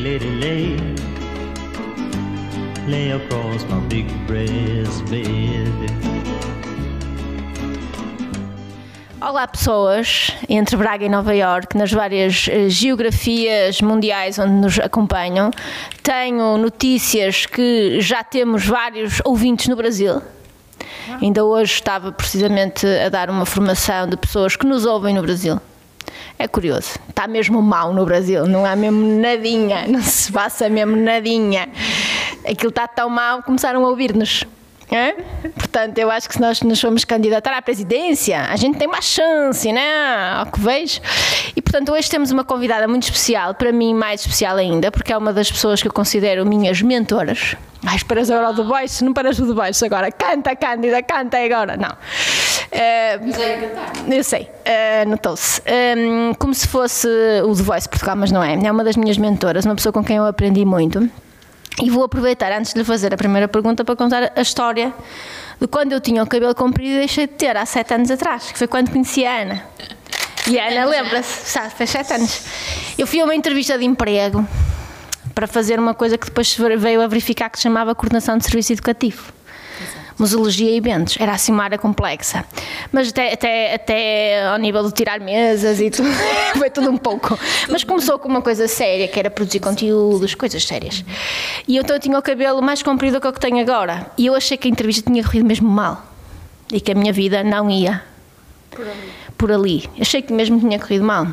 Lady, lay. Lay across my big breast bed. Olá pessoas entre Braga e Nova York, nas várias eh, geografias mundiais onde nos acompanham. Tenho notícias que já temos vários ouvintes no Brasil. Ainda hoje estava precisamente a dar uma formação de pessoas que nos ouvem no Brasil. É curioso, está mesmo mal no Brasil, não há mesmo nadinha, não se passa mesmo nadinha. Aquilo está tão mal, começaram a ouvir-nos. É? Portanto, eu acho que se nós nos formos candidatar à presidência, a gente tem mais chance, né? Ao que vejo. E, portanto, hoje temos uma convidada muito especial, para mim mais especial ainda, porque é uma das pessoas que eu considero minhas mentoras. Ai, esperas agora o do baixo, não paras o do baixo agora. Canta, Cândida, canta agora. Não. Uh, eu sei, uh, notou-se. Um, como se fosse o The Voice Portugal, mas não é. É uma das minhas mentoras, uma pessoa com quem eu aprendi muito. E vou aproveitar, antes de lhe fazer a primeira pergunta, para contar a história de quando eu tinha o cabelo comprido e deixei de ter, há sete anos atrás, que foi quando conheci a Ana. E a Ana lembra-se, sabe, faz sete anos. Eu fui a uma entrevista de emprego para fazer uma coisa que depois veio a verificar que se chamava coordenação de serviço educativo museologia e eventos. Era assim uma área complexa. Mas até, até, até ao nível de tirar mesas e tudo, foi tudo um pouco. Mas começou com uma coisa séria, que era produzir conteúdos, coisas sérias. E então eu tinha o cabelo mais comprido que o que tenho agora. E eu achei que a entrevista tinha corrido mesmo mal. E que a minha vida não ia por ali. Por ali. Achei que mesmo tinha corrido mal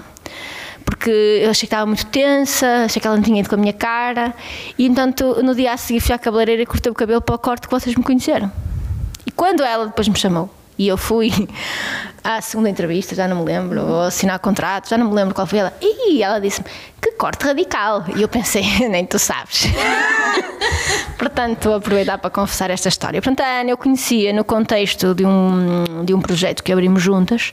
porque eu achei que estava muito tensa, achei que ela não tinha ido com a minha cara, e então no dia a seguir fui à cabeleireira e cortei o cabelo para o corte que vocês me conheceram. E quando ela depois me chamou e eu fui à segunda entrevista, já não me lembro, ou assinar contrato, já não me lembro qual foi ela, e ela disse-me que corte radical. E eu pensei, nem tu sabes. Portanto, vou aproveitar para confessar esta história. Portanto, a Ana eu conhecia no contexto de um, de um projeto que abrimos juntas,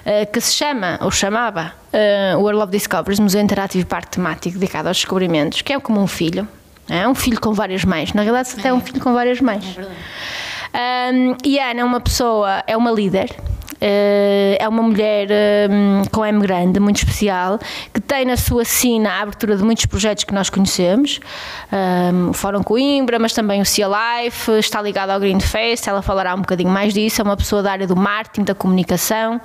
uh, que se chama, ou chamava, uh, World of Discoveries, Museu Interativo Parque Temático, dedicado aos descobrimentos, que é como um filho. É um filho com várias mães. Na realidade, até é um filho com várias mães. É verdade. Um, e a Ana é uma pessoa, é uma líder, é uma mulher um, com M grande, muito especial, que tem na sua sina a abertura de muitos projetos que nós conhecemos, um, o Fórum Coimbra, mas também o Cia Life, está ligada ao Green Fest, ela falará um bocadinho mais disso, é uma pessoa da área do marketing, da comunicação,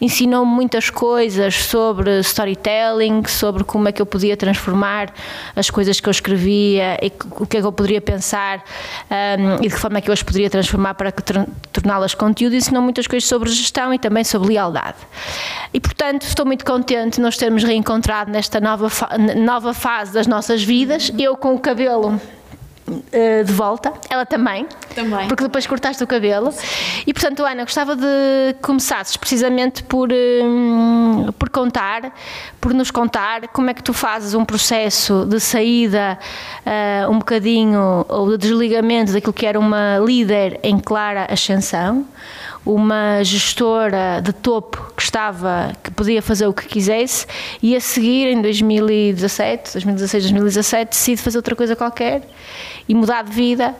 ensinou-me muitas coisas sobre storytelling, sobre como é que eu podia transformar as coisas que eu escrevia e o que é que eu poderia pensar um, e de que forma é que eu as poderia transformar para torná-las conteúdo, ensinou muitas coisas sobre gestão gestão e também sobre lealdade. E, portanto, estou muito contente de nos termos reencontrado nesta nova, fa nova fase das nossas vidas. Eu com o cabelo eh, de volta, ela também, também, porque depois cortaste o cabelo. E portanto, Ana, gostava de começasses precisamente por, um, por contar, por nos contar como é que tu fazes um processo de saída uh, um bocadinho ou de desligamento daquilo que era uma líder em clara ascensão uma gestora de topo que estava, que podia fazer o que quisesse e a seguir em 2017, 2016, 2017 decide fazer outra coisa qualquer e mudar de vida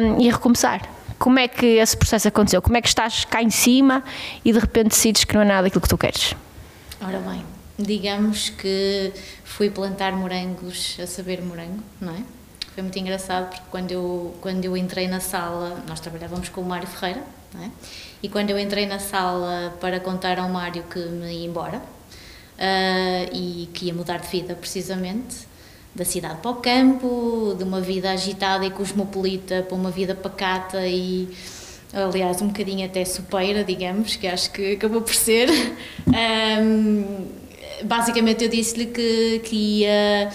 um, e recomeçar. Como é que esse processo aconteceu? Como é que estás cá em cima e de repente decides que não é nada aquilo que tu queres? Ora bem, digamos que fui plantar morangos a saber morango, não é? Foi muito engraçado porque quando eu, quando eu entrei na sala, nós trabalhávamos com o Mário Ferreira, não é? E quando eu entrei na sala para contar ao Mário que me ia embora uh, e que ia mudar de vida precisamente, da cidade para o campo, de uma vida agitada e cosmopolita para uma vida pacata e aliás um bocadinho até sopeira, digamos, que acho que acabou por ser. Um, basicamente eu disse-lhe que, que ia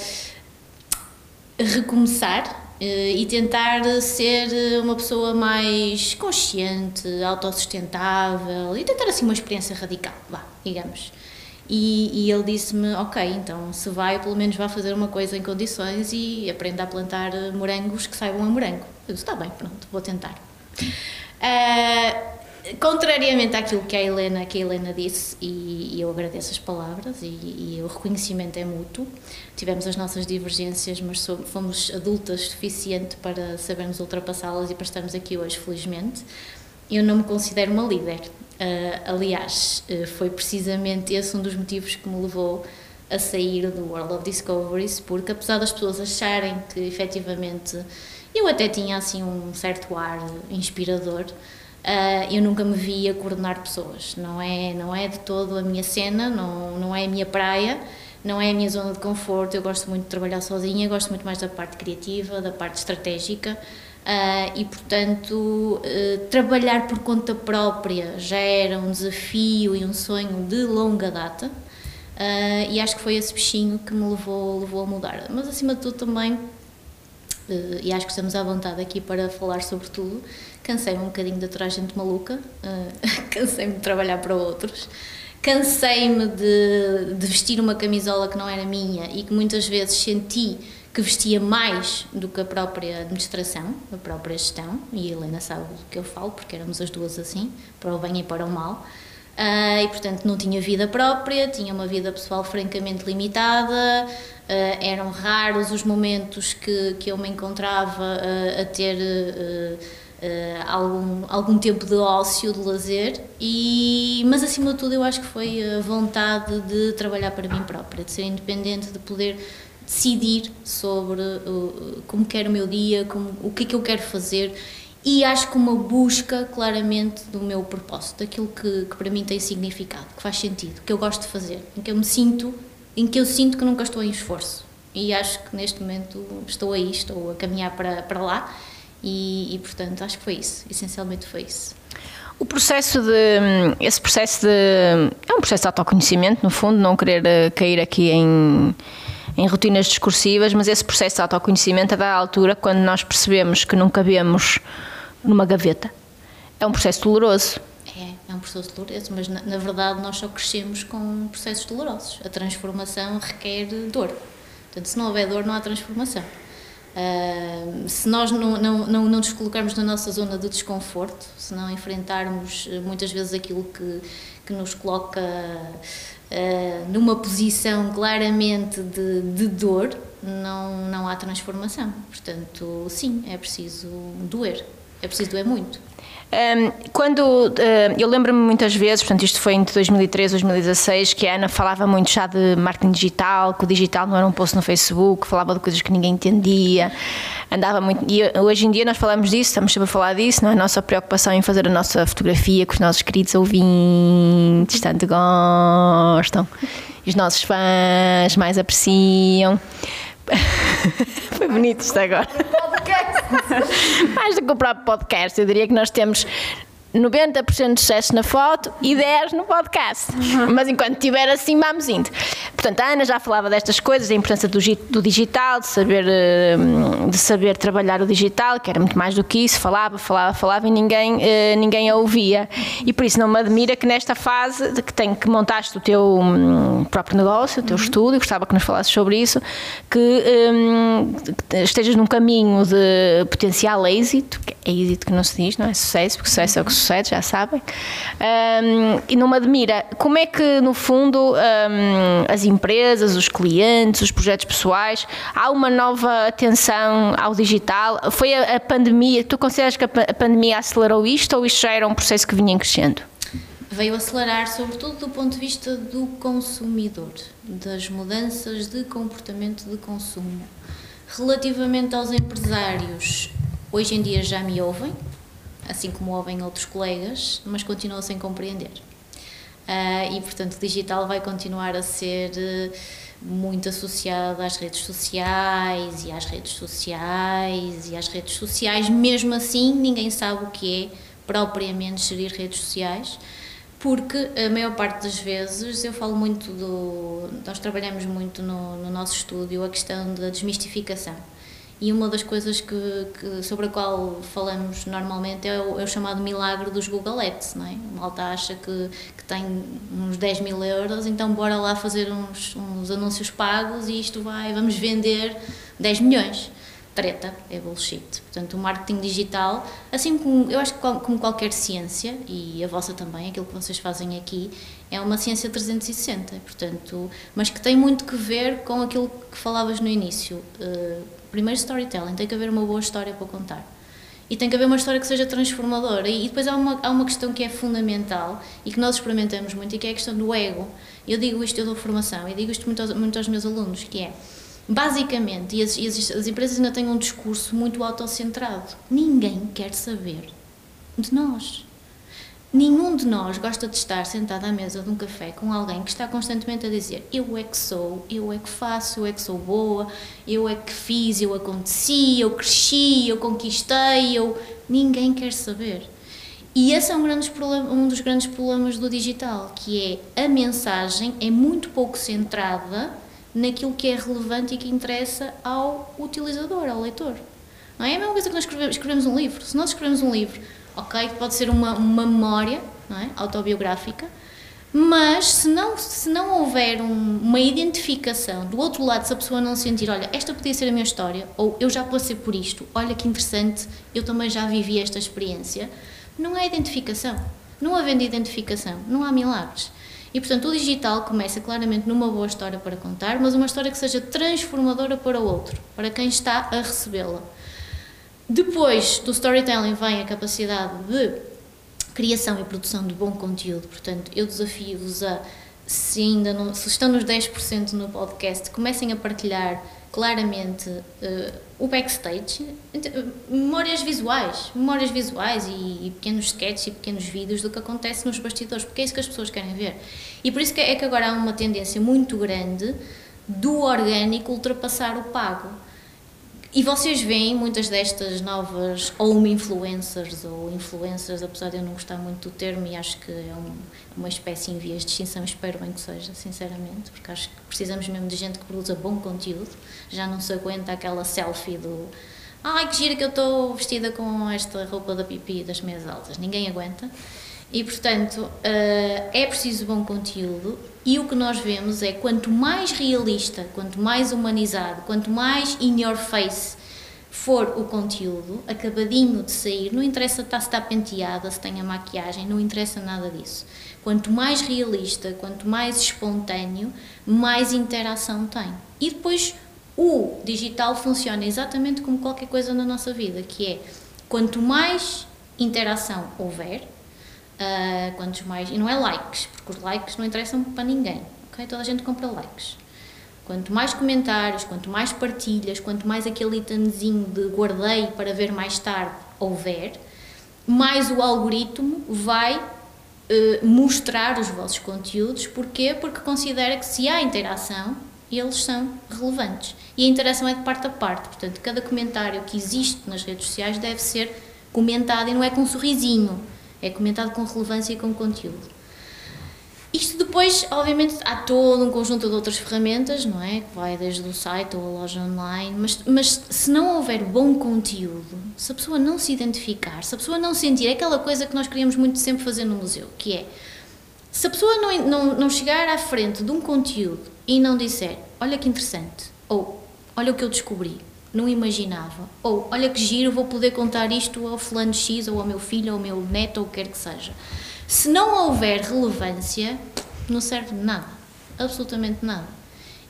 recomeçar e tentar ser uma pessoa mais consciente, autossustentável e tentar assim uma experiência radical, vá, digamos. E, e ele disse-me, ok, então se vai, pelo menos vá fazer uma coisa em condições e aprenda a plantar morangos que saibam a morango. Eu disse, está bem, pronto, vou tentar. Uh, contrariamente àquilo que a Helena, que a Helena disse, e, e eu agradeço as palavras e, e, o reconhecimento é mútuo, tivemos as nossas divergências, mas fomos adultas suficiente para sabermos ultrapassá-las e para estarmos aqui hoje, felizmente. Eu não me considero uma líder. Uh, aliás, uh, foi precisamente esse um dos motivos que me levou a sair do World of Discoveries, porque apesar das pessoas acharem que efetivamente eu até tinha assim um certo ar inspirador, Uh, eu nunca me via coordenar pessoas. Não é, não é de todo a minha cena, não, não é a minha praia, não é a minha zona de conforto. Eu gosto muito de trabalhar sozinha, gosto muito mais da parte criativa, da parte estratégica. Uh, e portanto, uh, trabalhar por conta própria já era um desafio e um sonho de longa data. e acho que foi esse bichinho que me levou, levou a mudar. Mas acima de tudo também, e acho que estamos à vontade aqui para falar sobre tudo, cansei-me um bocadinho de aturar gente maluca, uh, cansei-me de trabalhar para outros, cansei-me de, de, vestir uma camisola que não era minha e que muitas vezes senti que vestia mais do que a própria administração, a própria gestão, e a Helena sabe do que eu falo, porque éramos as duas assim, para o bem e para o mal. Uh, e portanto não tinha vida própria, tinha uma vida pessoal francamente limitada, uh, eram raros os momentos que, que eu me encontrava uh, a ter uh, algum, algum tempo de ócio, de lazer, e, mas acima de tudo eu acho que foi a vontade de trabalhar para mim própria, de ser independente, de poder decidir sobre uh, como quero o meu dia, como, o que é que eu quero fazer e acho que uma busca claramente do meu propósito, daquilo que, que para mim tem significado, que faz sentido, que eu gosto de fazer, em que eu me sinto, em que eu sinto que nunca estou em esforço. E acho que neste momento estou aí, estou a caminhar para, para lá e, e, portanto acho que foi isso, essencialmente foi isso. O processo de. Esse processo de. É um processo de autoconhecimento, no fundo, não querer eh, cair aqui em, em rotinas discursivas, mas esse processo de autoconhecimento é da altura quando nós percebemos que não cabemos numa gaveta. É um processo doloroso. É, é um processo doloroso, mas na, na verdade nós só crescemos com processos dolorosos. A transformação requer dor. Portanto, se não houver dor, não há transformação. Uh, se nós não, não, não, não nos colocarmos na nossa zona de desconforto, se não enfrentarmos eh, muitas vezes aquilo que, que nos coloca uh, numa posição claramente de, de dor, não, não há transformação. Portanto, sim, é preciso doer, é preciso doer muito. Quando eu lembro-me muitas vezes, portanto, isto foi entre 2013 e 2016, que a Ana falava muito já de marketing digital, que o digital não era um post no Facebook, falava de coisas que ninguém entendia, andava muito. E hoje em dia nós falamos disso, estamos sempre a falar disso, não é? A nossa preocupação em fazer a nossa fotografia que os nossos queridos ouvintes tanto gostam, os nossos fãs mais apreciam. Foi bonito isto agora. Mais do que o próprio podcast, eu diria que nós temos 90% de sucesso na foto e 10% no podcast. Mas enquanto estiver assim, vamos indo. Portanto, a Ana já falava destas coisas, a importância do, do, digital, de saber, eh, de saber trabalhar o digital, que era muito mais do que isso, falava, falava, falava e ninguém, eh, ninguém a ouvia. E por isso não me admira que nesta fase de que, tem, que montaste o teu hum, próprio negócio, o teu uhum. estúdio, gostava que nos falasses sobre isso, que, um, estejas num caminho de potencial êxito, é êxito que não se diz, não é sucesso, porque sucesso é o que sucede, já sabem. Um, e não me admira como é que, no fundo, um, as empresas, os clientes, os projetos pessoais, há uma nova atenção ao digital. Foi a, a pandemia, tu consideras que a, a pandemia acelerou isto ou isto já era um processo que vinha crescendo? veio acelerar, sobretudo do ponto de vista do consumidor, das mudanças de comportamento de consumo. Relativamente aos empresários, hoje em dia já me ouvem, assim como ouvem outros colegas, mas continuam sem compreender. Uh, e, portanto, o digital vai continuar a ser uh, muito associado às redes sociais e às redes sociais e às redes sociais. Mesmo assim, ninguém sabe o que é propriamente gerir redes sociais, porque a maior parte das vezes eu falo muito do. Nós trabalhamos muito no, no nosso estúdio a questão da desmistificação e uma das coisas que, que, sobre a qual falamos normalmente é o, é o, chamado milagre dos Google Ads, não é? A malta acha que, que tem uns 10 mil euros, então bora lá fazer uns, uns anúncios pagos e isto vai, vamos vender 10 milhões. Treta, é bullshit. Portanto, o marketing digital, assim como, eu acho que como qualquer ciência, e a vossa também, aquilo que vocês fazem aqui, é uma ciência 360, portanto, mas que tem muito que ver com aquilo que falavas no início. Uh, primeiro storytelling, tem que haver uma boa história para contar. E tem que haver uma história que seja transformadora. E depois há uma, há uma questão que é fundamental e que nós experimentamos muito, e que é a questão do ego. Eu digo isto, eu dou formação, e digo isto muito aos, muito aos meus alunos, que é, basicamente, e as, e as, as empresas ainda têm um discurso muito autocentrado. Ninguém quer saber de nós. Nenhum de nós gosta de estar sentado à mesa de um café com alguém que está constantemente a dizer eu é que sou, eu é que faço, eu é que sou boa, eu é que fiz, eu aconteci, eu cresci, eu conquistei, eu... Ninguém quer saber. E esse é um, grande problema, um dos grandes problemas do digital, que é a mensagem é muito pouco centrada naquilo que é relevante e que interessa ao utilizador, ao leitor. Não é a mesma coisa que nós escrevemos, escrevemos um livro. Se nós escrevemos um livro ok? Pode ser uma, uma memória é? autobiográfica, mas se não, se não houver um, uma identificação do outro lado, se a pessoa não sentir, olha, esta podia ser a minha história, ou eu já passei por isto, olha que interessante, eu também já vivi esta experiência, não há identificação. Não havendo identificação, não há milagres. E portanto o digital começa claramente numa boa história para contar, mas uma história que seja transformadora para o outro, para quem está a recebê-la. Depois do storytelling vem a capacidade de criação e produção de bom conteúdo. Portanto, eu desafio-vos a, se ainda não, se estão nos 10% no podcast, comecem a partilhar claramente uh, o backstage, memórias visuais, memórias visuais e, e, pequenos sketches e pequenos vídeos do que acontece nos bastidores, porque é isso que as pessoas querem ver. E por isso que é que agora há uma tendência muito grande do orgânico ultrapassar o pago. E vocês veem muitas destas novas home influencers ou influencers, apesar de eu não gostar muito do termo e acho que é um, uma espécie em vias de extinção, espero bem que seja, sinceramente, porque acho que precisamos mesmo de gente que produza bom conteúdo. Já não se aguenta aquela selfie do ai que gira que eu estou vestida com esta roupa da pipi das meias altas. Ninguém aguenta. E portanto, eh, é preciso bom conteúdo e o que nós vemos é quanto mais realista, quanto mais humanizado, quanto mais in your face for o conteúdo, acabadinho de sair, não interessa se está penteada, se tem a maquiagem, não interessa nada disso. Quanto mais realista, quanto mais espontâneo, mais interação tem. E depois o digital funciona exatamente como qualquer coisa na nossa vida, que é quanto mais interação houver, Uh, quantos mais. E não é likes, porque os likes não interessam para ninguém. ok? Toda a gente compra likes. Quanto mais comentários, quanto mais partilhas, quanto mais aquele itemzinho de guardei para ver mais tarde houver, mais o algoritmo vai uh, mostrar os vossos conteúdos. Porquê? Porque considera que se há interação, eles são relevantes. E a interação é de parte a parte. Portanto, cada comentário que existe nas redes sociais deve ser comentado e não é com um sorrisinho é comentado com relevância e com conteúdo. Isto depois, obviamente, há todo um conjunto de outras ferramentas, não é? Que vai desde o site ou a loja online, mas, mas se não houver bom conteúdo, se a pessoa não se identificar, se a pessoa não sentir é aquela coisa que nós queríamos muito sempre fazer no museu, que é se a pessoa não, não, não chegar à frente de um conteúdo e não disser olha que interessante, ou olha o que eu descobri, não imaginava. Ou, olha que giro, vou poder contar isto ao fulano X, ou ao meu filho, ou ao meu neto, ou o que quer que seja. Se não houver relevância, não serve nada. Absolutamente nada.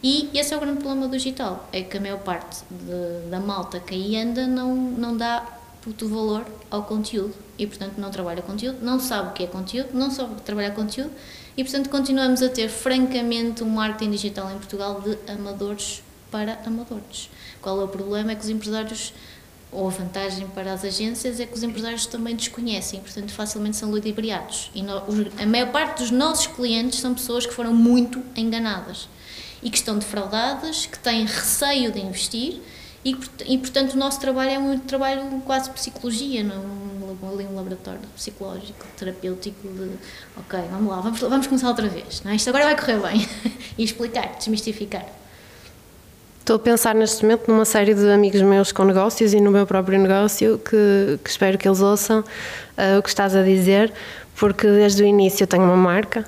E esse é o grande problema do digital, é que a maior parte de, da malta que aí anda não, não dá puto valor ao conteúdo e, portanto, não trabalha conteúdo, não sabe o que é conteúdo, não sabe trabalhar conteúdo e, portanto, continuamos a ter, francamente, um marketing digital em Portugal de amadores para amadores. Qual é o problema? É que os empresários, ou a vantagem para as agências, é que os empresários também desconhecem, portanto facilmente são ludibriados. E no, a maior parte dos nossos clientes são pessoas que foram muito enganadas e que estão defraudadas, que têm receio de investir e, e portanto o nosso trabalho é um trabalho quase psicologia, não é ali um laboratório psicológico, terapêutico de ok, vamos lá, vamos, vamos começar outra vez, não é? isto agora vai correr bem e explicar, desmistificar. Estou a pensar neste momento numa série de amigos meus com negócios e no meu próprio negócio que, que espero que eles ouçam uh, o que estás a dizer, porque desde o início eu tenho uma marca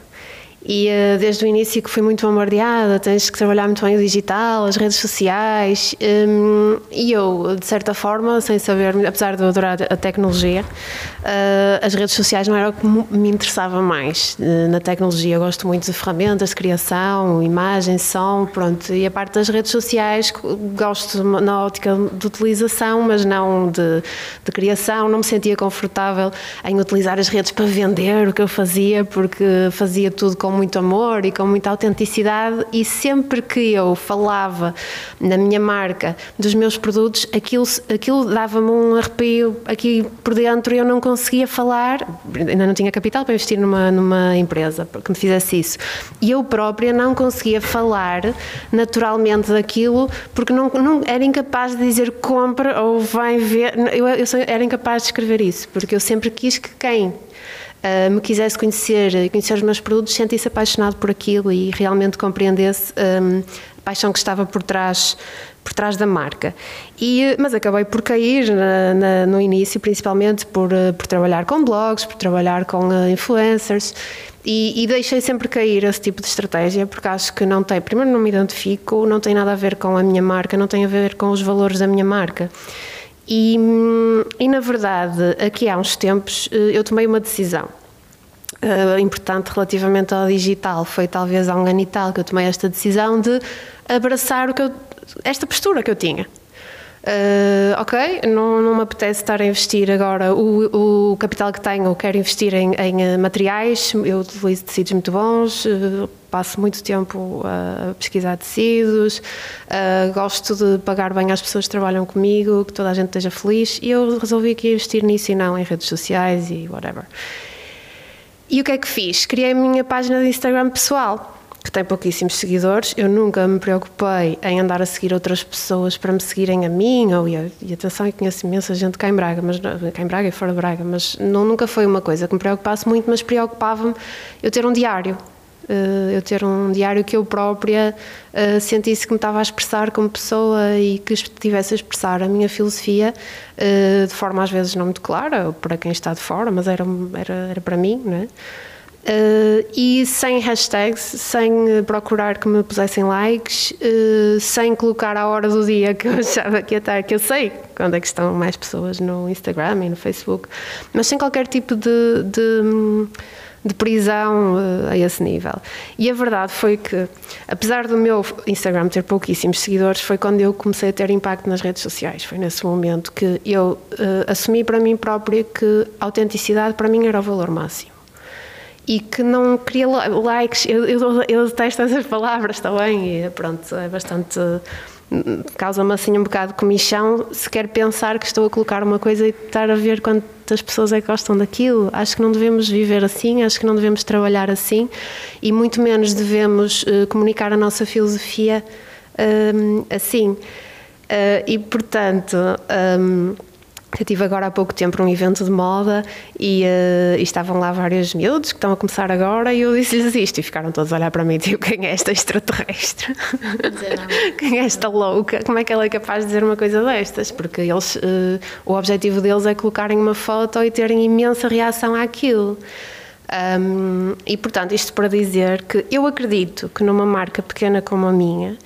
E uh, desde o início que fui muito bombardeada, tens que trabalhar muito bem o digital, as redes sociais, um, e eu, de certa forma, sem saber, apesar de eu adorar a tecnologia, uh, as redes sociais não era o que me interessava mais. Uh, na tecnologia eu gosto muito de ferramentas de criação, imagem, som, pronto, e a parte das redes sociais gosto na ótica de utilização, mas não de, de criação, não me sentia confortável em utilizar as redes para vender o que eu fazia, porque fazia tudo com muito amor e com muita autenticidade e sempre que eu falava na minha marca, dos meus produtos, aquilo, aquilo dava-me um arrepio aqui por dentro e eu não conseguia falar, ainda não tinha capital para investir numa, numa empresa que me fizesse isso. E eu própria não conseguia falar naturalmente daquilo porque não, não era incapaz de dizer compra ou vai ver. Eu, eu era incapaz de escrever isso, porque eu sempre quis que quem uh, me quisesse conhecer, conhecer os meus produtos, sentisse apaixonado por aquilo e realmente compreendesse um, a paixão que estava por trás por trás da marca. E, mas acabei por cair na, na, no início, principalmente por, uh, por trabalhar com blogs, por trabalhar com influencers. E, e, deixei sempre cair esse tipo de estratégia porque acho que não tem, primeiro não me identifico, não tem nada a ver com a minha marca, não tem a ver com os valores da minha marca. E, e na verdade, aqui há uns tempos eh, eu tomei uma decisão uh, importante relativamente ao digital. Foi talvez há um ano e tal que eu tomei esta decisão de abraçar o que eu, esta postura que eu tinha. Uh, ok, não, não me apetece estar a investir agora o, o capital que tenho, quero investir em, em materiais, eu utilizo tecidos muito bons, uh, passo muito tempo a pesquisar tecidos, uh, gosto de pagar bem às pessoas que trabalham comigo, que toda a gente esteja feliz e eu resolvi que ia investir nisso e não em redes sociais e whatever. E o que é que fiz? Criei a minha página de Instagram pessoal que tem pouquíssimos seguidores. Eu nunca me preocupei em andar a seguir outras pessoas para me seguirem a mim, ou, e, e atenção, eu conheço imensa gente cá em Braga, mas, cá em Braga e fora de Braga, mas não, nunca foi uma coisa que me preocupasse muito, mas preocupava-me eu ter um diário. Uh, eu ter um diário que eu própria uh, sentisse que me estava a expressar como pessoa e que estivesse a expressar a minha filosofia uh, de forma às vezes não muito clara, para quem está de fora, mas era, era, era para mim, não é? Uh, e sem hashtags, sem procurar que me pusessem likes, uh, sem colocar a hora do dia que eu achava que ia estar, que eu sei quando é que estão mais pessoas no Instagram e no Facebook, mas sem qualquer tipo de, de, de prisão uh, a esse nível. E a verdade foi que, apesar do meu Instagram ter pouquíssimos seguidores, foi quando eu comecei a ter impacto nas redes sociais. Foi nesse momento que eu assumi para mim própria que a autenticidade para mim era o valor máximo e que não queria likes. Eu, eu, eu detesto essas palavras também, e pronto, é bastante. Causa-me assim um bocado de comichão se quer pensar que estou a colocar uma coisa e estar a ver quantas pessoas é que gostam daquilo. Acho que não devemos viver assim, acho que não devemos trabalhar assim e muito menos devemos uh, comunicar a nossa filosofia uh, assim. Uh, e portanto. Um, eu tive agora há pouco tempo um evento de moda e, uh, e, estavam lá vários miúdos que estão a começar agora e eu disse-lhes isto e ficaram todos a olhar para mim e tipo, quem é esta extraterrestre? quem é esta louca? Como é que ela é capaz de dizer uma coisa destas? Porque eles, uh, o objetivo deles é colocarem uma foto e terem imensa reação àquilo. Um, e portanto, isto para dizer que eu acredito que numa marca pequena como a minha,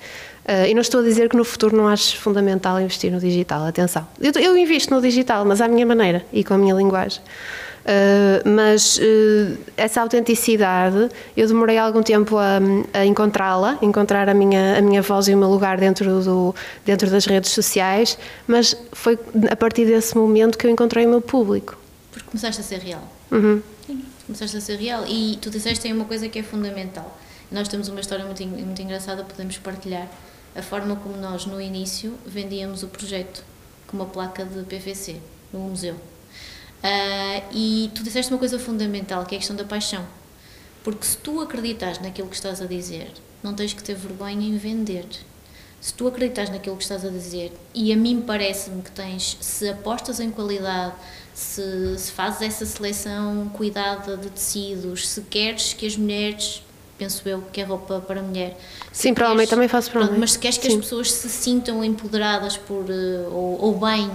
Uh, e não estou a dizer que no futuro não acho fundamental investir no digital, atenção. Eu, eu invisto no digital, mas à minha maneira e com a minha linguagem. Uh, mas uh, essa autenticidade, eu demorei algum tempo a, a encontrá-la, encontrar a minha, a minha voz e o meu lugar dentro, do, dentro das redes sociais, mas foi a partir desse momento que eu encontrei o meu público. Porque começaste a ser real. Uhum. Sim, começaste a ser real e tu disseste aí uma coisa que é fundamental. Nós temos uma história muito, muito engraçada, podemos partilhar a forma como nós, no início, vendíamos o projeto com uma placa de PVC no museu. Uh, e tu disseste uma coisa fundamental, que é a questão da paixão. Porque se tu acreditas naquilo que estás a dizer, não tens que ter vergonha em vender. Se tu acreditas naquilo que estás a dizer, e a mim parece-me que tens, se apostas em qualidade, se, se fazes essa seleção cuidada de tecidos, se queres que as mulheres penso eu, que é roupa para mulher. Se Sim, para homem também faço para pronto, homem. Mas se queres que Sim. as pessoas se sintam empoderadas por, eh, ou, ou bem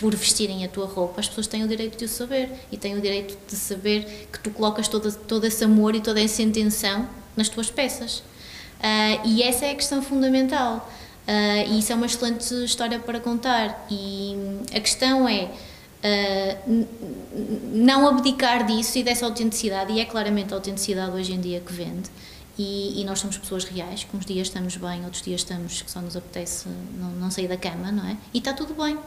por vestirem a tua roupa, as pessoas têm o direito de o saber e têm o direito de saber que tu colocas todo, todo esse amor e toda essa intenção nas tuas peças. Ah, e essa é a questão fundamental. Ah, e isso é uma excelente história para contar. E a questão é n- não abdicar disso e dessa autenticidade, e é claramente a autenticidade hoje em dia que vende. E, e nós somos pessoas reais, que uns dias estamos bem, outros dias estamos que só nos apetece não, não sair da cama, não é? E está tudo bem.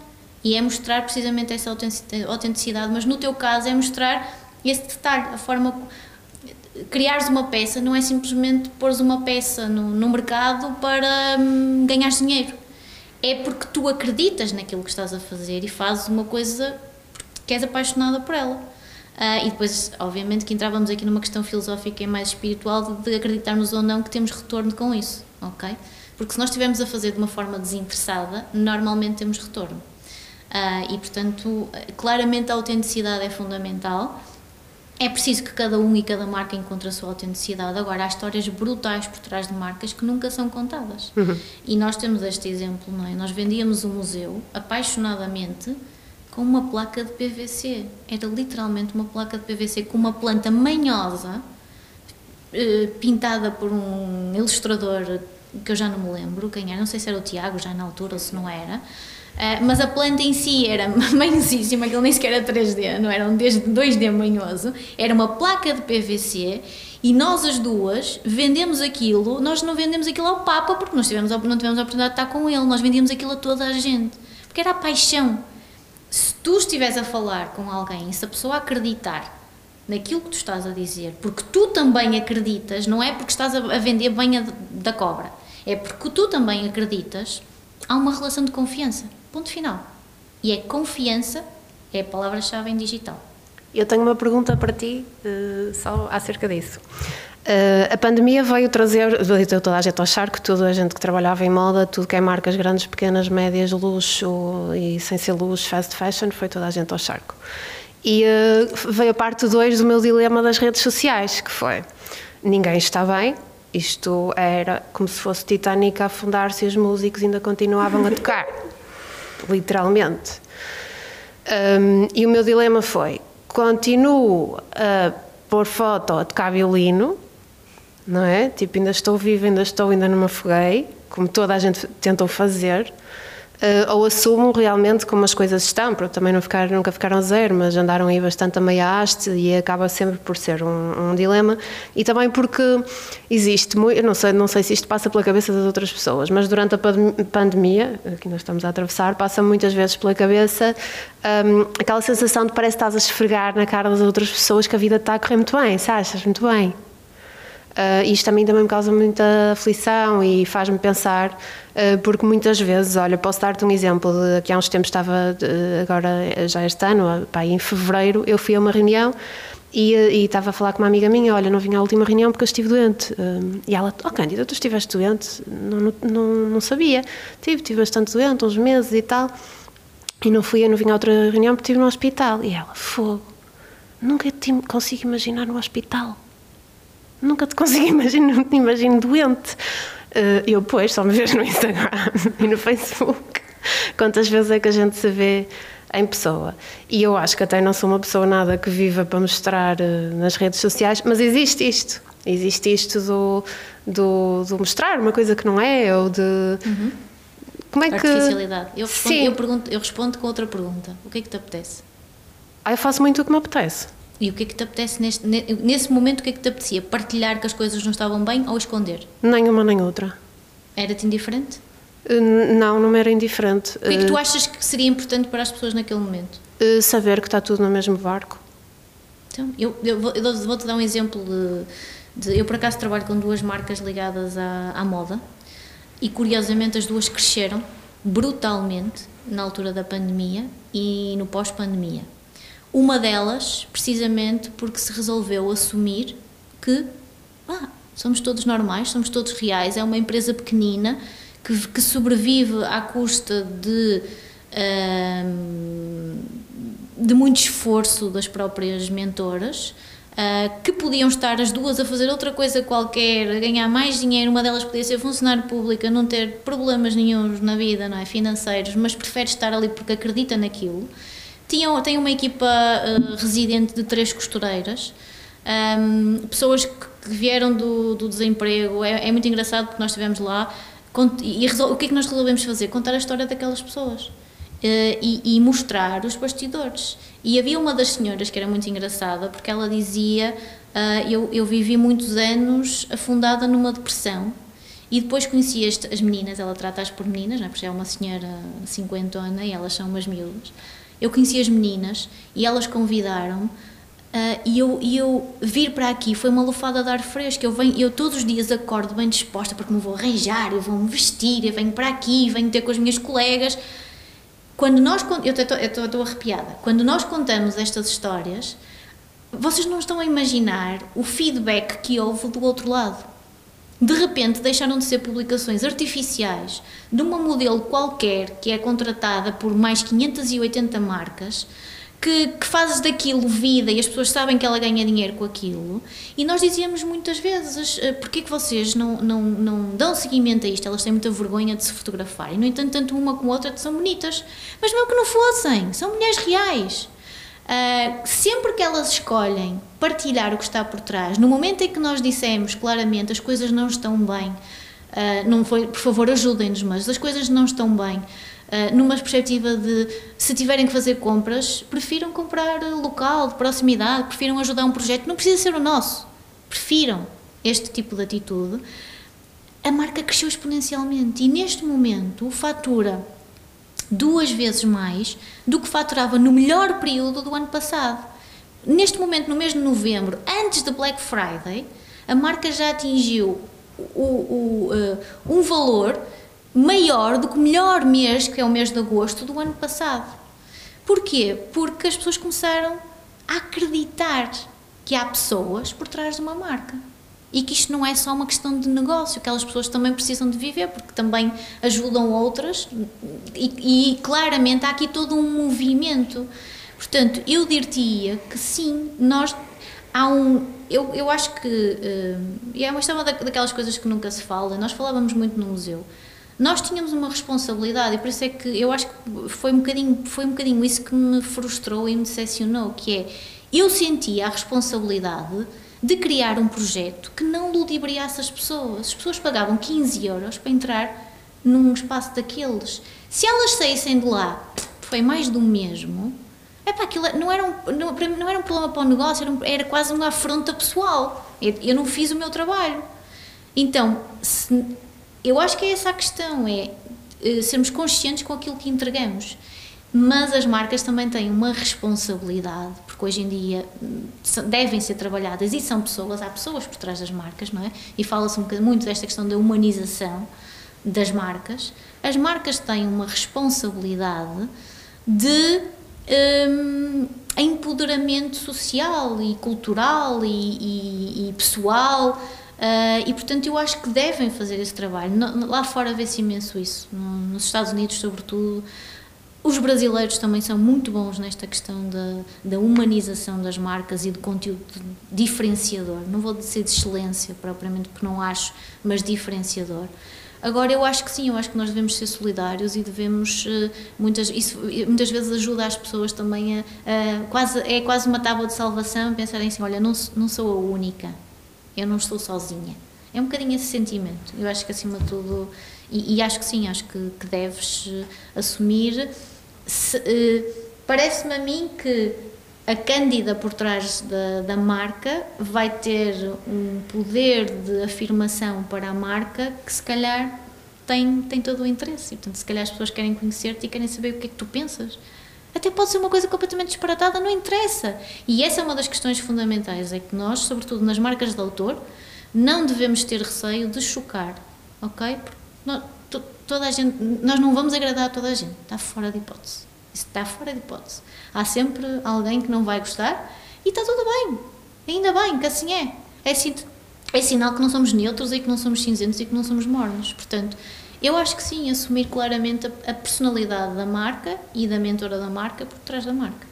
E é mostrar precisamente essa autentici- autenticidade, mas no teu caso é mostrar esse detalhe, a forma criares uma peça não é simplesmente pôres uma peça no, no mercado para hum, ganhar dinheiro. É porque tu acreditas naquilo que estás a fazer e fazes uma coisa porque és apaixonada por ela. Ah, e depois, obviamente, que entrávamos aqui numa questão filosófica e mais espiritual de, de acreditarmos ou não que temos retorno com isso, ok? Porque se nós estivermos a fazer de uma forma desinteressada, normalmente temos retorno. Ah, e, portanto, claramente a autenticidade é fundamental. É preciso que cada um e cada marca encontre a sua autenticidade. Agora, há histórias brutais por trás de marcas que nunca são contadas. E nós temos este exemplo, não é? Nós vendíamos um museu apaixonadamente com uma placa de PVC. Era literalmente uma placa de PVC com uma planta manhosa, eh, pintada por um ilustrador que eu já não me lembro quem era, não sei se era o Tiago já na altura ou se não era. Eh, mas a planta em si era manhosíssima, aquilo nem sequer era 3D, não era um 2D manhoso, era uma placa de PVC e nós as duas vendemos aquilo, nós não vendemos aquilo ao Papa porque nós tivemos, não tivemos a oportunidade de estar com ele, nós vendíamos aquilo a toda a gente, porque era a paixão. Se tu estiveres a falar com alguém se a pessoa acreditar naquilo que tu estás a dizer, porque tu também acreditas, não é porque estás a vender banha da cobra, é porque tu também acreditas, há uma relação de confiança. Ponto final. E é confiança, é a palavra-chave em digital. Eu tenho uma pergunta para ti, eh, só acerca disso. Eh, a pandemia veio trazer, veio toda a gente ao charco, toda a gente que trabalhava em moda, tudo que é marcas grandes, pequenas, médias, luxo e sem ser luxo, fast fashion, foi toda a gente ao charco. E eh, veio a parte 2 do meu dilema das redes sociais, que foi, ninguém está bem, isto era como se fosse Titanic a afundar-se e os músicos ainda continuavam a tocar, literalmente. Um, e o meu dilema foi: continuo a pôr foto a tocar violino, não é? Tipo, ainda estou viva, ainda estou, ainda não me afoguei, como toda a gente tentou fazer. Uh, ou assumo realmente como as coisas estão, para também não ficar, nunca ficaram zero, mas andaram aí bastante a meia haste e acaba sempre por ser um, um dilema. E também porque existe, muito, não sei, não sei se isto passa pela cabeça das outras pessoas, mas durante a pandem- pandemia, que nós estamos a atravessar, passa muitas vezes pela cabeça um, aquela sensação de parece que estás a esfregar na cara das outras pessoas que a vida está a correr muito bem, sabes? Estás muito bem. Uh, isto a mim também me causa muita aflição e faz-me pensar, uh, porque muitas vezes, olha, posso dar-te um exemplo de que há uns tempos estava, de- agora já este ano, pá, em fevereiro, eu fui a uma reunião e, e estava a falar com uma amiga minha, olha, não vim à última reunião porque eu estive doente. Um, e ela, oh Cândida, tu estiveste doente? Não, não, não, não sabia. Tive, estive bastante doente, uns meses e tal. E não fui, eu não vim à outra reunião porque estive no hospital. E ela, fogo, nunca te consigo imaginar no hospital. Nunca te consigo imaginar, não te imagino doente. Eh, eu, pois, só me vejo no Instagram e no Facebook. Quantas vezes é que a gente se vê em pessoa? E eu acho que até não sou uma pessoa nada que viva para mostrar eh, nas redes sociais, mas existe isto. Existe isto do, do, do mostrar uma coisa que não é, ou de. Como é que. Artificialidade. Eu respondo, Sim. eu, pergunto, eu respondo com outra pergunta. O que é que te apetece? Ah, eu faço muito o que me apetece. E o que é que te apetece neste, ne- nesse momento? O que é que te apetecia? Partilhar que as coisas não estavam bem ou esconder? Nem uma nem outra. Era-te indiferente? Eh, Não, não me era indiferente. O que é que Eh, tu achas que seria importante para as pessoas naquele momento? eh, saber que está tudo no mesmo barco. Então, eu, eu vou- vou-te dar um exemplo de, de- Eu, por acaso, trabalho com duas marcas ligadas à, à moda e, curiosamente, as duas cresceram brutalmente na altura da pandemia e no pós-pandemia. Uma delas, precisamente porque se resolveu assumir que ah, somos todos normais, somos todos reais, é uma empresa pequenina que, que sobrevive à custa de. ahm, de muito esforço das próprias mentoras Uh, que podiam estar as duas a fazer outra coisa qualquer, a ganhar mais dinheiro, uma delas podia ser funcionário público, não ter problemas nenhums na vida, não é, financeiros, mas prefere estar ali porque acredita naquilo. Tinham, tem uma equipa uh, residente de três costureiras, um, pessoas que, vieram do, do desemprego, é, é, muito engraçado porque nós estivemos lá, e, o que é que nós resolvemos fazer? Contar a história daquelas pessoas. Uh, e, e, mostrar os bastidores. E havia uma das senhoras que era muito engraçada, porque ela dizia: uh, eu, eu vivi muitos anos afundada numa depressão. E depois conheci as, as meninas, ela trata-as por meninas, é? porque é uma senhora cinquentona e elas são umas miúdas. Eu conheci as meninas e elas convidaram Uh, e, eu, e eu vir para aqui foi uma lufada de ar fresco. Eu, venho, eu todos os dias acordo bem disposta porque me vou arranjar, eu vou me vestir, eu venho para aqui, venho ter com as minhas colegas quando nós, eu estou arrepiada, quando nós contamos estas histórias, vocês não estão a imaginar o feedback que houve do outro lado. De repente deixaram de ser publicações artificiais de uma modelo qualquer que é contratada por mais 580 marcas que, que fazes daquilo vida e as pessoas sabem que ela ganha dinheiro com aquilo. E nós dizíamos muitas vezes: uh, porquê que vocês não, não, não dão seguimento a isto? Elas têm muita vergonha de se fotografar. E, no entanto, tanto uma como a outra são bonitas. Mas mesmo que não fossem, são mulheres reais. Uh, sempre que elas escolhem partilhar o que está por trás, no momento em que nós dissemos claramente as coisas não estão bem, uh, não foi, por favor ajudem-nos, mas as coisas não estão bem, eh, numa perspectiva de se tiverem que fazer compras, prefiram comprar local, de proximidade, prefiram ajudar um projeto, não precisa ser o nosso, prefiram este tipo de atitude, a marca cresceu exponencialmente e neste momento fatura duas vezes mais do que faturava no melhor período do ano passado. Neste momento, no mês de novembro, antes de Black Friday, a marca já atingiu o, o, uh, um valor maior do que o melhor mês, que é o mês de agosto do ano passado. Porquê? Porque as pessoas começaram a acreditar que há pessoas por trás de uma marca. E que isto não é só uma questão de negócio, aquelas pessoas também precisam de viver, porque também ajudam outras, e, e claramente há aqui todo um movimento. Portanto, eu diria que sim, nós há um. Eu, eu acho que. Uh, e é uma, é uma daquelas coisas que nunca se fala. Nós falávamos muito no museu nós tínhamos uma responsabilidade e por isso é que eu acho que foi um bocadinho, foi um bocadinho isso que me frustrou e me decepcionou, que é, eu sentia a responsabilidade de criar um projeto que não ludibriasse as pessoas. As pessoas pagavam 15 euros para entrar num espaço daqueles. Se elas saíssem de lá, foi mais do mesmo, epá, aquilo não, era um, não, não era um problema para o negócio, era, um, era quase uma afronta pessoal. Eu, eu não fiz o meu trabalho. Então, se, eu acho que é essa a questão, é uh, sermos conscientes com aquilo que entregamos. Mas as marcas também têm uma responsabilidade, porque hoje em dia hum, devem ser trabalhadas e são pessoas, há pessoas por trás das marcas, não é? E fala-se um muito desta questão da humanização das marcas. As marcas têm uma responsabilidade de um, empoderamento social e cultural e, e, e pessoal Uh, e portanto eu acho que devem fazer esse trabalho. Lá fora vê-se imenso isso, no, nos Estados Unidos, sobretudo. Os brasileiros também são muito bons nesta questão da, da humanização das marcas e do conteúdo diferenciador. Não vou dizer de excelência propriamente, porque não acho, mas diferenciador. Agora, eu acho que sim, eu acho que nós devemos ser solidários e devemos, uh, muitas, isso muitas vezes ajuda as pessoas também a, a, quase, é quase uma tábua de salvação, pensarem assim, olha, não, não sou a única, eu não estou sozinha. É um bocadinho esse sentimento. Eu acho que acima de tudo, e, e acho que sim, acho que, que deves uh, assumir. Uh, Parece-me a mim que a Cândida por trás da, da marca vai ter um poder de afirmação para a marca que se calhar tem, tem todo o interesse. E, portanto, se calhar as pessoas querem conhecer-te e querem saber o que é que tu pensas. Até pode ser uma coisa completamente disparatada, não interessa. E essa é uma das questões fundamentais, é que nós, sobretudo nas marcas de autor, não devemos ter receio de chocar, ok? Nós, toda a gente, nós não vamos agradar a toda a gente, está fora de hipótese. Isso está fora de hipótese. Há sempre alguém que não vai gostar e está tudo bem. Ainda bem que assim é. É, é sinal que não somos neutros e que não somos cinzentos e que não somos mornos. Portanto, eu acho que sim, assumir claramente a, a personalidade da marca e da mentora da marca por trás da marca.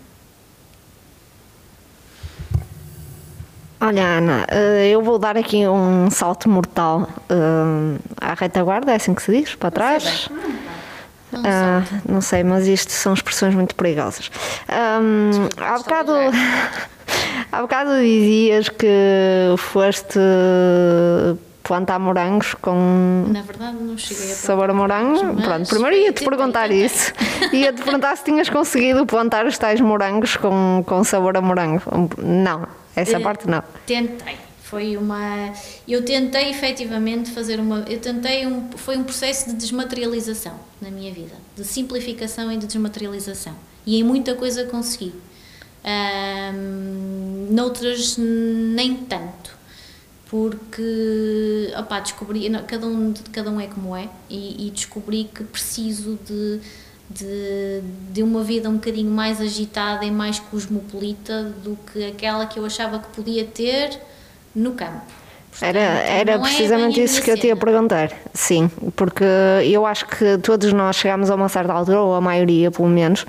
Olha, Ana, eh, eu vou dar aqui um salto mortal eh, à retaguarda, é assim que se diz? Para trás? Não Ah, não sei, mas isto são expressões muito perigosas. Ahm, há, bocado, há bocado dizias que foste plantar morangos com Na verdade, não cheguei a sabor a morango. mas Pronto, primeiro ia-te perguntar isso. Ia-te perguntar se tinhas conseguido plantar os tais morangos com, com sabor a morango. Não, essa Eh, parte não. Tentei. Foi uma. Eu tentei efetivamente fazer uma. Eu tentei um. Foi um processo de desmaterialização na minha vida, de simplificação e de desmaterialização. E em muita coisa consegui. Ahm, noutras, nem tanto. Porque, opá, descobri. Cada um, cada um é como é, e, e descobri que preciso de, de, de uma vida um bocadinho mais agitada e mais cosmopolita do que aquela que eu achava que podia ter no campo. Era, Portanto, era é precisamente a isso que eu te ia perguntar. Sim, porque eu acho que todos nós chegamos a uma certa altura, ou a maioria pelo menos,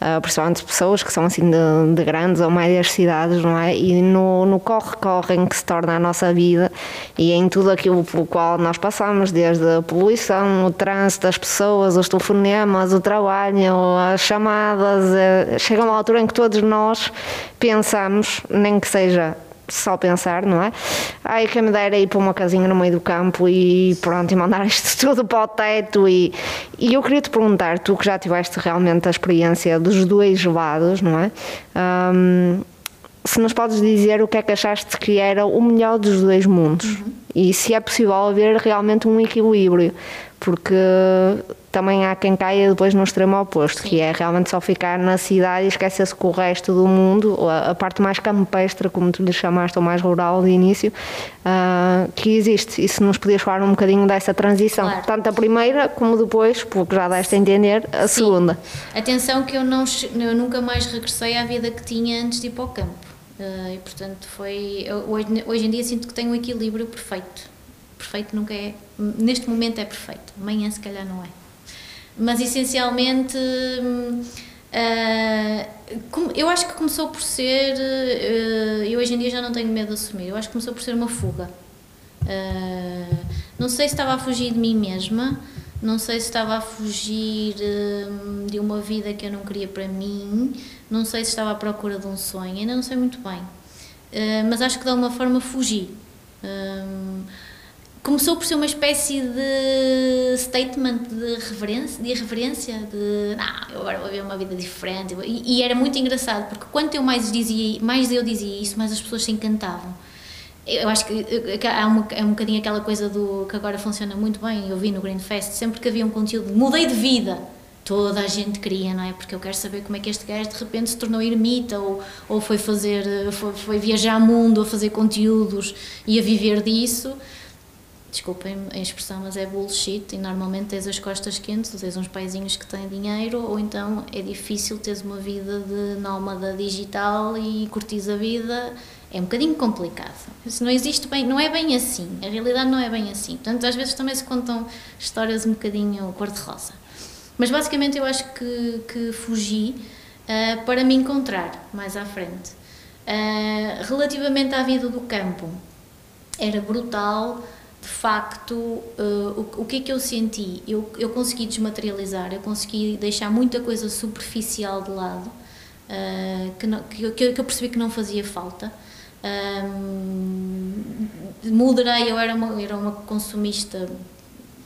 ah, principalmente pessoas que são assim de, de grandes ou médias cidades, não é? E no, corre-corre em que se torna a nossa vida e em tudo aquilo pelo qual nós passamos, desde a poluição, o trânsito, as pessoas, os telefonemas, o trabalho, as chamadas, eh, chega uma altura em que todos nós pensamos, nem que seja só pensar, não é? Ai, quem me dera ir para uma casinha no meio do campo e pronto, e mandar isto tudo para o teto e, e eu queria te perguntar, tu que já tiveste realmente a experiência dos dois lados, não é? Ahm, se nos podes dizer o que é que achaste que era o melhor dos dois mundos e se é possível haver realmente um equilíbrio, porque também há quem caia depois no extremo oposto, que é realmente só ficar na cidade e esquecer-se que o resto do mundo, a, parte mais campestre, como tu lhe chamaste, ou mais rural de início, ah, que existe. E se nos podias falar um bocadinho dessa transição, Claro. tanto a primeira como depois, porque já deste a entender, a Sim. segunda. Atenção que eu, não, eu nunca mais regressei à vida que tinha antes de ir para o campo. Eh, e portanto foi. Hoje, hoje em dia sinto que tenho um equilíbrio perfeito. Perfeito nunca é. Neste momento é perfeito. Amanhã se calhar não é. Mas essencialmente. ah, como- eu acho que começou por ser. eh, e hoje em dia já não tenho medo de assumir. Eu acho que começou por ser uma fuga. Uh, não sei se estava a fugir de mim mesma, não sei se estava a fugir hum, de uma vida que eu não queria para mim, não sei se estava à procura de um sonho, ainda não sei muito bem. Uh, mas acho que de alguma forma fugi. Hum, começou por ser uma espécie de statement de reverência, de irreverência, de não, eu agora vou ver uma vida diferente. E, e era muito engraçado, porque quanto eu mais dizia, mais eu dizia isso, mais as pessoas se encantavam. Eu acho que há uma, é um bocadinho aquela coisa do que agora funciona muito bem. Eu vi no Green Fest, sempre que havia um conteúdo, mudei de vida. Toda a gente queria, não é? Porque eu quero saber como é que este gajo de repente se tornou ermita ou, ou foi fazer, foi, foi viajar ao mundo a fazer conteúdos e a viver disso. Desculpem a expressão, mas é bullshit e normalmente tens as costas quentes, tens uns paizinhos que têm dinheiro ou então é difícil teres uma vida de nómada digital e curtis a vida é um bocadinho complicado. Isso não existe bem, não é bem assim. A realidade não é bem assim. Portanto, às vezes também se contam histórias um bocadinho cor-de-rosa. Mas basicamente eu acho que, que fugi ah, para me encontrar mais à frente. Ah, relativamente à vida do campo, era brutal, de facto, ah, o, o que é que eu senti? Eu, eu consegui desmaterializar, eu consegui deixar muita coisa superficial de lado, ah, que, não- que que eu percebi que não fazia falta. Ahm, moderei, eu era uma, era uma consumista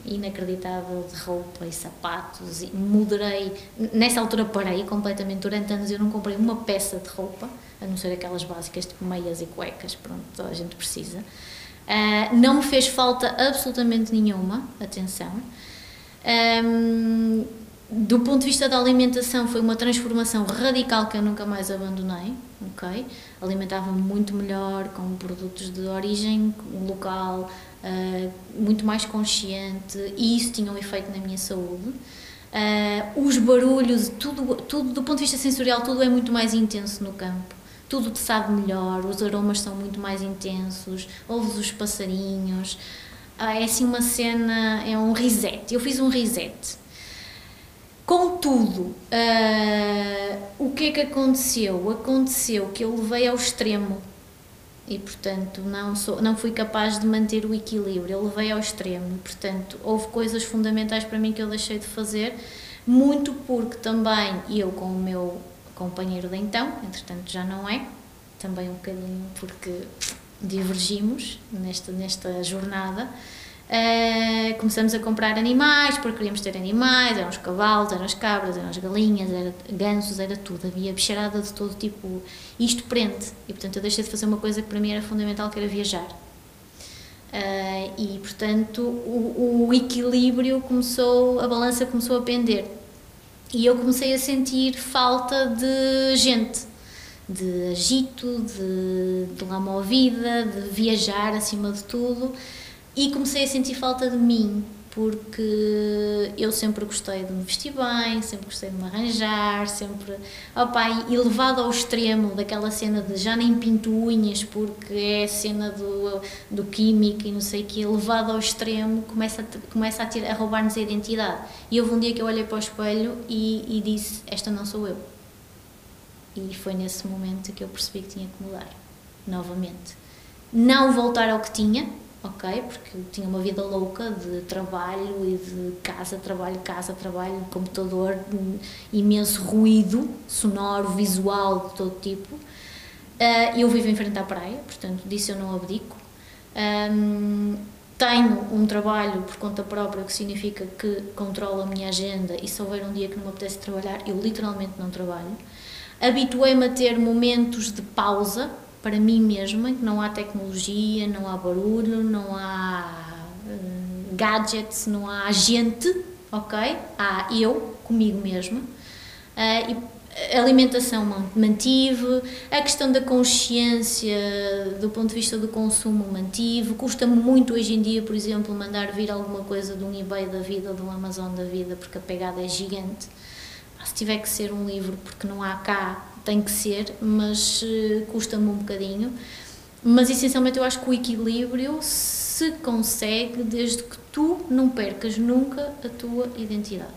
inacreditável de roupa e sapatos e moderei, nessa altura parei completamente, durante anos eu não comprei uma peça de roupa, a não ser aquelas básicas tipo meias e cuecas, pronto, toda a gente precisa. Ah, não me fez falta absolutamente nenhuma, atenção. Ahm, do ponto de vista da alimentação, foi uma transformação radical que eu nunca mais abandonei. ok? Alimentava-me muito melhor, com produtos de origem local, ah, muito mais consciente, e isso tinha um efeito na minha saúde. Ah, os barulhos, tudo, tudo, do ponto de vista sensorial, tudo é muito mais intenso no campo. Tudo te sabe melhor, os aromas são muito mais intensos, ouves os passarinhos. Ah, é assim uma cena, é um reset. Eu fiz um reset. Contudo, ah, o que é que aconteceu? Aconteceu que eu levei ao extremo. e portanto não, sou, não fui capaz de manter o equilíbrio, eu levei ao extremo, portanto houve coisas fundamentais para mim que eu deixei de fazer, muito porque também eu com o meu companheiro de então, entretanto já não é, também um bocadinho porque divergimos nesta, nesta jornada, Uh, começamos a comprar animais, porque queríamos ter animais, eram os cavalos, eram as cabras, eram as galinhas, era gansos, era tudo, havia bicharada de todo tipo. Isto prende, e portanto eu deixei de fazer uma coisa que para mim era fundamental, que era viajar. Uh, e portanto o, o, equilíbrio começou, a balança começou a pender. E eu comecei a sentir falta de gente, de agito, de, de lá movida, de viajar acima de tudo. E comecei a sentir falta de mim, porque eu sempre gostei de me vestir bem, sempre gostei de me arranjar, sempre. Opa, e levado ao extremo daquela cena de já nem pinto unhas porque é cena do, do químico e não sei o quê, levado ao extremo, começa a, começa a, a roubar-nos a identidade. E houve um dia que eu olhei para o espelho e, e disse: Esta não sou eu. E foi nesse momento que eu percebi que tinha que mudar, novamente. Não voltar ao que tinha, ok? Porque eu tinha uma vida louca de trabalho e de casa, trabalho, casa, trabalho, computador, imenso ruído sonoro, visual, de todo tipo. Uh, eu vivo em frente à praia, portanto, disso eu não abdico. Tenho um trabalho por conta própria, o que significa que controlo a minha agenda e se houver um dia que não me apetece trabalhar, eu literalmente não trabalho. Habituei-me a ter momentos de pausa, para mim mesma, que não há tecnologia, não há barulho, não há uh, gadgets, não há gente, ok? Há eu comigo mesma. Uh, e alimentação mantive, a questão da consciência do ponto de vista do consumo mantive. Custa-me muito hoje em dia, por exemplo, mandar vir alguma coisa de um eBay da vida, de um Amazon da vida, porque a pegada é gigante. Se tiver que ser um livro, porque não há cá tem que ser, mas uh, custa-me um bocadinho. Mas essencialmente eu acho que o equilíbrio se consegue desde que tu não percas nunca a tua identidade.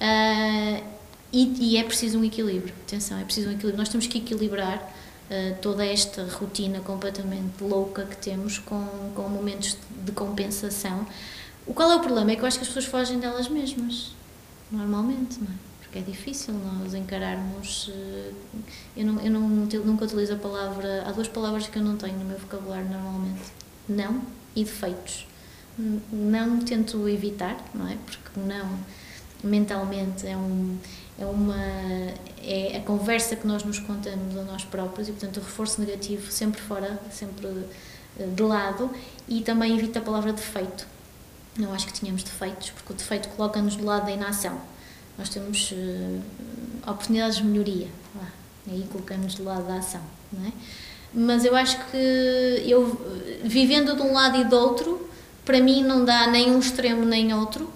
Uh, e, e, é preciso um equilíbrio, atenção, é preciso um equilíbrio. Nós temos que equilibrar uh, toda esta rotina completamente louca que temos com, com momentos de compensação. O qual é o problema? É que eu acho que as pessoas fogem delas mesmas, normalmente, não é? É difícil nós encararmos. Eh, eu, não, eu não, nunca utilizo a palavra. Há duas palavras que eu não tenho no meu vocabulário normalmente: não e defeitos. Não tento evitar, não é? Porque não mentalmente é um é uma é a conversa que nós nos contamos a nós próprios e portanto o reforço negativo sempre fora sempre eh, de lado e também evita a palavra defeito não acho que tenhamos defeitos porque o defeito coloca-nos do lado da inação nós temos uh, oportunidades de melhoria. Lá, aí colocamos do lado da ação. Não é? Mas eu acho que eu, vivendo de um lado e do outro, para mim não dá nem um extremo nem outro,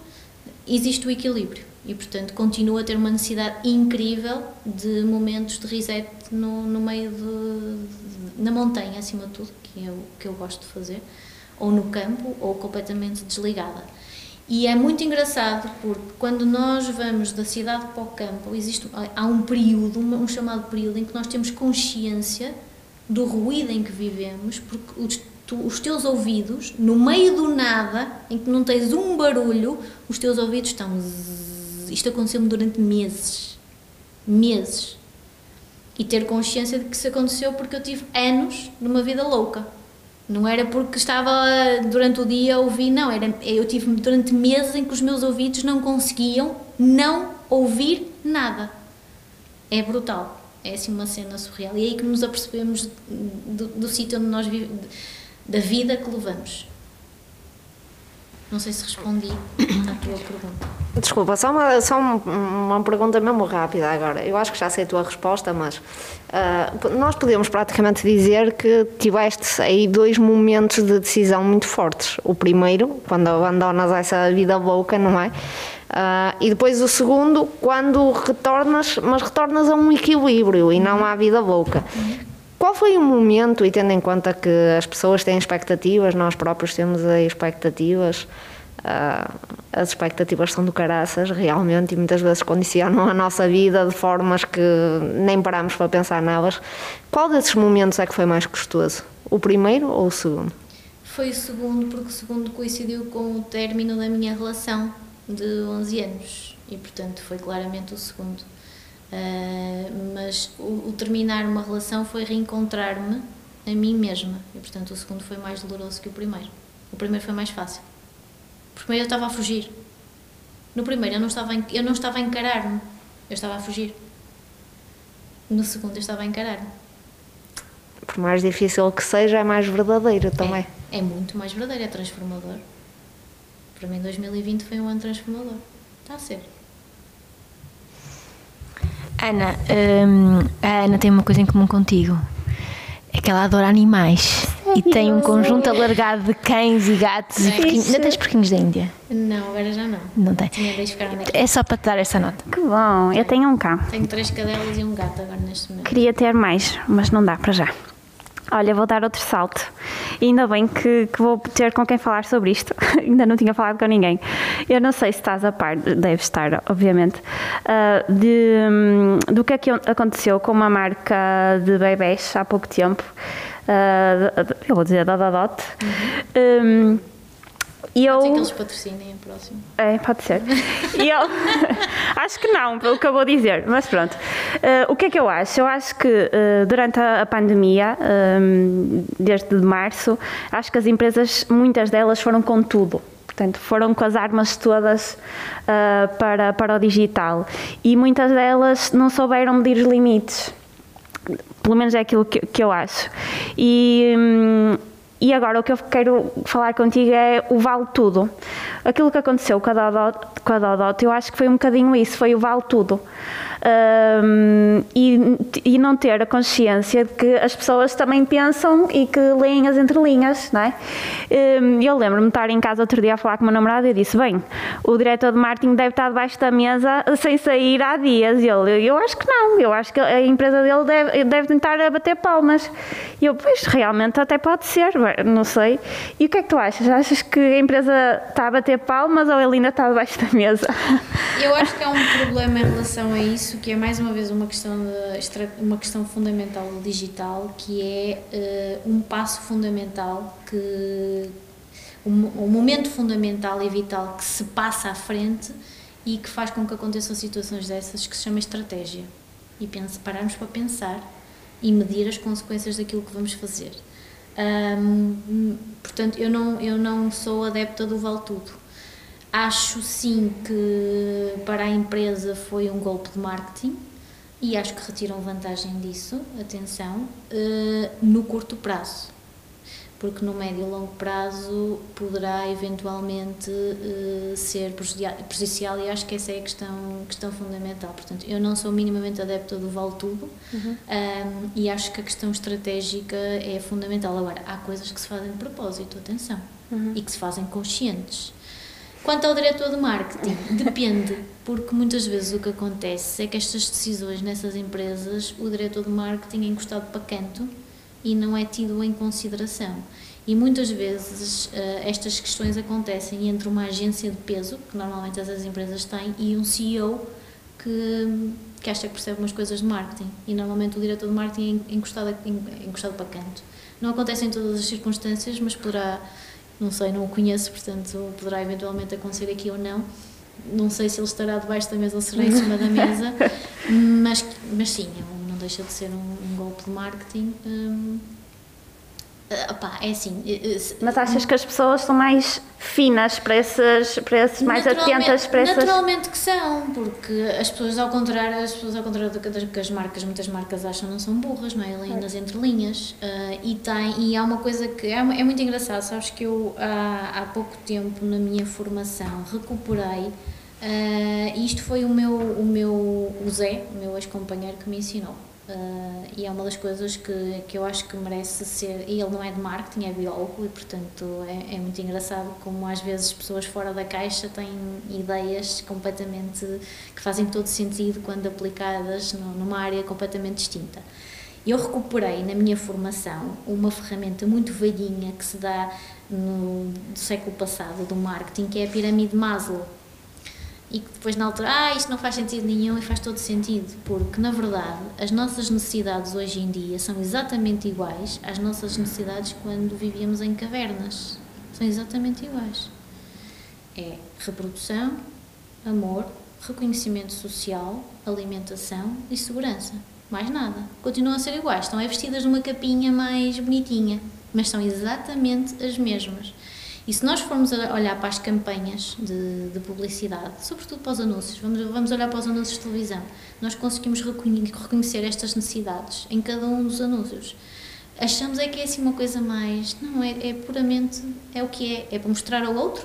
existe o equilíbrio. E, portanto, continuo a ter uma necessidade incrível de momentos de reset no, no meio de, na montanha, acima de tudo, que é o que eu gosto de fazer, ou no campo, ou completamente desligada. E é muito engraçado porque quando nós vamos da cidade para o campo, existe, há um período, um chamado período, em que nós temos consciência do ruído em que vivemos, porque os, tu, os teus ouvidos, no meio do nada, em que não tens um barulho, os teus ouvidos estão. Zzz, isto aconteceu-me durante meses. Meses. E ter consciência de que isso aconteceu porque eu tive anos numa vida louca não era porque estava durante o dia a ouvir, não. Era, eu tive durante meses em que os meus ouvidos não conseguiam não ouvir nada. É brutal. É assim uma cena surreal. E é aí que nos apercebemos do, do sítio onde nós vivemos, da vida que levamos. Não sei se respondi à tua pergunta. Desculpa, só uma, só uma pergunta mesmo rápida agora. Eu acho que já sei a tua resposta, mas uh, nós podemos praticamente dizer que tiveste aí dois momentos de decisão muito fortes. O primeiro, quando abandonas essa vida louca, não é? Uh, e depois o segundo, quando retornas, mas retornas a um equilíbrio e não à vida louca. Qual foi o momento, e tendo em conta que as pessoas têm expectativas, nós próprios temos expectativas, uh, as expectativas são do caraças, realmente, e muitas vezes condicionam a nossa vida de formas que nem paramos para pensar nelas. Qual desses momentos é que foi mais custoso? O primeiro ou o segundo? Foi o segundo, porque o segundo coincidiu com o término da minha relação de 11 anos e, portanto, foi claramente o segundo. Uh, mas o, o, terminar uma relação foi reencontrar-me a mim mesma e, portanto, o segundo foi mais doloroso que o primeiro. O primeiro foi mais fácil. Primeiro eu estava a fugir. No primeiro eu não estava, eu não estava a encarar-me, eu estava a fugir. No segundo eu estava a encarar-me. Por mais difícil que seja, é mais verdadeiro também. É, é muito mais verdadeiro, é transformador. Para mim, 2020 foi um ano transformador. Está a ser. Ana, hum, a Ana tem uma coisa em comum contigo. É que ela adora animais. E tem um conjunto alargado de cães e gatos e porquinhos. Ainda tens porquinhos da Índia? Não, agora já não. Não tem. É só para te dar essa nota. Que bom, eu tenho um cão. Tenho três cadelas e um gato agora neste momento. Queria ter mais, mas não dá para já. Olha, vou dar outro salto. E ainda bem que, que vou ter com quem falar sobre isto. ainda não tinha falado com ninguém. Eu não sei se estás a par, deve estar, obviamente, uh, de, um, do que é que aconteceu com uma marca de bebés há pouco tempo. Uh, eu vou dizer da Dadot. Uhum. Um, e eu... Pode ser que eles patrocinem a próxima. É, pode ser. E eu... acho que não, pelo que eu vou dizer, mas pronto. Uh, o que é que eu acho? Eu acho que uh, durante a, a pandemia, um, desde março, acho que as empresas, muitas delas foram com tudo. Portanto, foram com as armas todas uh, para, para o digital. E muitas delas não souberam medir os limites. Pelo menos é aquilo que, que eu acho. E... Um, e agora o que eu quero falar contigo é o vale tudo. Aquilo que aconteceu com a Dodot, com a Dodot eu acho que foi um bocadinho isso, foi o vale tudo um, e, e não ter a consciência de que as pessoas também pensam e que leem as entrelinhas, não é? Um, eu lembro-me de estar em casa outro dia a falar com o meu namorado e disse, bem, o diretor de marketing deve estar debaixo da mesa sem sair há dias. E ele, eu acho que não, eu acho que a empresa dele deve, deve tentar bater palmas. E eu, pois, realmente até pode ser, não sei. E o que é que tu achas? Achas que a empresa está a bater palmas ou ele ainda está debaixo da mesa? Eu acho que há um problema em relação a isso que é mais uma vez uma questão, de, uma questão fundamental do digital, que é uh, um passo fundamental, que um, um, momento fundamental e vital que se passa à frente e que faz com que aconteçam situações dessas que se chama estratégia. E pense, pararmos para pensar e medir as consequências daquilo que vamos fazer. Um, portanto, eu não, eu não sou adepta do vale tudo Acho sim que para a empresa foi um golpe de marketing e acho que retiram vantagem disso, atenção, eh, no curto prazo. Porque no médio e longo prazo poderá eventualmente eh, ser prejudicial e acho que essa é a questão, questão fundamental. Portanto, eu não sou minimamente adepta do vale tudo uhum. um, e acho que a questão estratégica é fundamental. Agora, há coisas que se fazem de propósito, atenção, uhum. e que se fazem conscientes. Quanto ao diretor de marketing, depende, porque muitas vezes o que acontece é que estas decisões nessas empresas, o diretor de marketing é encostado para canto e não é tido em consideração. E muitas vezes uh, estas questões acontecem entre uma agência de peso, que normalmente essas empresas têm, e um CEO que, que acha que percebe umas coisas de marketing. E normalmente o diretor de marketing é encostado, encostado para canto. Não acontece em todas as circunstâncias, mas poderá não sei, não o conheço, portanto poderá eventualmente acontecer aqui ou não. Não sei se ele estará debaixo da mesa ou será em cima da mesa, mas, mas sim, não deixa de ser um, um golpe de marketing. Hum, Uh, opá, é assim. Uh, Mas achas que as pessoas são mais finas para esses, para esses mais atentas para essas... Naturalmente que são, porque as pessoas ao contrário, as pessoas ao contrário do que as marcas, muitas marcas acham não são burras, não é? É. das entrelinhas. Uh, e, tem, e há uma coisa que é, é muito engraçado, sabes que eu há, há pouco tempo na minha formação recuperei uh, e isto foi o meu, o meu o Zé, o meu ex-companheiro que me ensinou Uh, e é uma das coisas que, que eu acho que merece ser. E ele não é de marketing, é biólogo, e portanto é, é muito engraçado como às vezes pessoas fora da caixa têm ideias completamente. que fazem todo sentido quando aplicadas numa área completamente distinta. Eu recuperei na minha formação uma ferramenta muito velhinha que se dá no século passado do marketing, que é a pirâmide Maslow e que depois na altura, ah, isto não faz sentido nenhum e faz todo sentido, porque na verdade as nossas necessidades hoje em dia são exatamente iguais às nossas necessidades quando vivíamos em cavernas. São exatamente iguais. É reprodução, amor, reconhecimento social, alimentação e segurança. Mais nada. Continuam a ser iguais. Estão é vestidas numa capinha mais bonitinha, mas são exatamente as mesmas. E se nós formos olhar para as campanhas de, de, publicidade, sobretudo para os anúncios, vamos, vamos olhar para os anúncios de televisão, nós conseguimos reconhecer estas necessidades em cada um dos anúncios. Achamos é que é assim uma coisa mais. Não, é, é puramente. É o que é. É para mostrar ao outro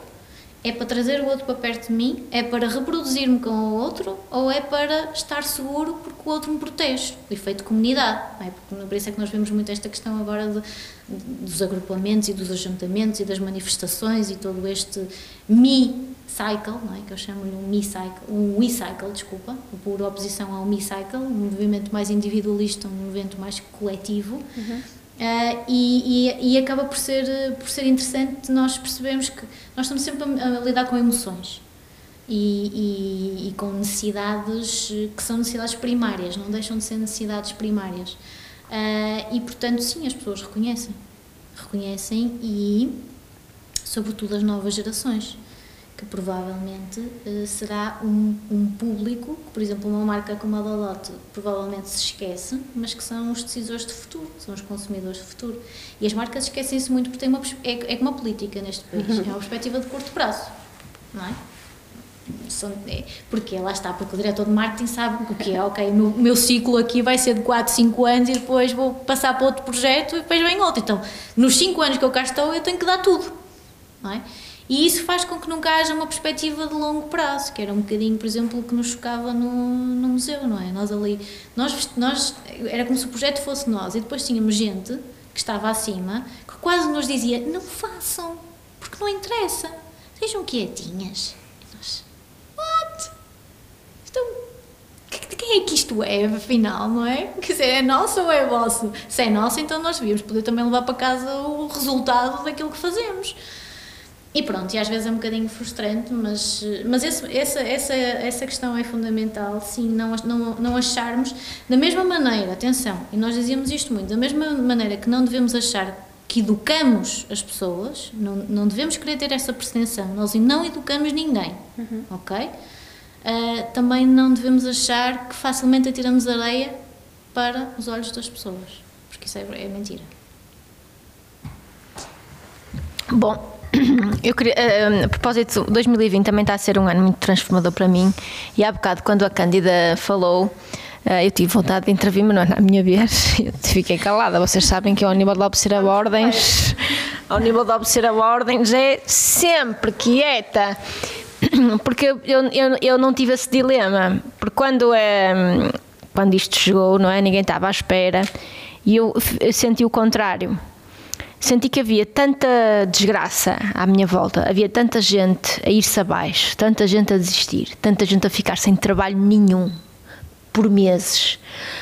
é para trazer o outro para perto de mim? É para reproduzir-me com o outro? Ou é para estar seguro porque o outro me protege? O efeito de comunidade. É? Porque, por isso é que nós vemos muito esta questão agora de, dos agrupamentos e dos ajuntamentos e das manifestações e todo este me-cycle, não é? que eu chamo-lhe um me-cycle, um we-cycle, desculpa, por oposição ao me-cycle, um movimento mais individualista, um movimento mais coletivo. Uhum Uh, e, e, e, acaba por ser, por ser interessante nós percebemos que nós estamos sempre a, a lidar com emoções e, e, com necessidades que são necessidades primárias, não deixam de ser necessidades primárias. Uh, e portanto, sim, as pessoas reconhecem. Reconhecem e, sobretudo, as novas gerações provavelmente uh, será um, um, público, que, por exemplo, uma marca como a Lolotte provavelmente se esquece, mas que são os decisores de futuro, são os consumidores de futuro. E as marcas esquecem-se muito porque têm uma, é, é uma política neste país, é uma perspectiva de curto prazo, não é? é porque lá está, porque o diretor de marketing sabe o que é, ok, o meu, meu, ciclo aqui vai ser de 4, 5 anos e depois vou passar para outro projeto e depois vem outro. Então, nos 5 anos que eu cá estou, eu tenho que dar tudo, não é? E isso faz com que nunca haja uma perspectiva de longo prazo, que era um bocadinho, por exemplo, o que nos chocava no, no museu, não é? Nós ali, nós, nós, era como se o projeto fosse nós, e depois tínhamos gente que estava acima, que quase nos dizia, não façam, porque não interessa, sejam quietinhas. E nós, what? Então, de quem é que isto é, afinal, não é? Quer dizer, é nosso ou é vosso? Se é nosso, então nós devíamos poder também levar para casa o resultado daquilo que fazemos. E pronto, e às vezes é um bocadinho frustrante, mas, mas esse, essa, essa, essa questão é fundamental, sim, não, não, não acharmos, da mesma maneira, atenção, e nós dizíamos isto muito, da mesma maneira que não devemos achar que educamos as pessoas, não, não devemos querer ter essa pretensão, nós não educamos ninguém, uhum. ok? Uh, também não devemos achar que facilmente atiramos areia para os olhos das pessoas, porque isso é, é mentira. Bom, eu queria, uh, a propósito, 2020 também está a ser um ano muito transformador para mim. E há bocado quando a Cândida falou uh, eu tive vontade de intervir, mas não é? Na minha vez. Eu fiquei calada, vocês sabem que ao nível de obedecer a ordens ao nível de obedecer a ordens é sempre quieta. Porque eu, eu, eu não tive esse dilema. Porque quando, é, quando isto chegou, não é, ninguém estava à espera. E eu, eu senti o contrário senti que havia tanta desgraça à minha volta, havia tanta gente a ir-se abaixo, tanta gente a desistir, tanta gente a ficar sem trabalho nenhum por meses.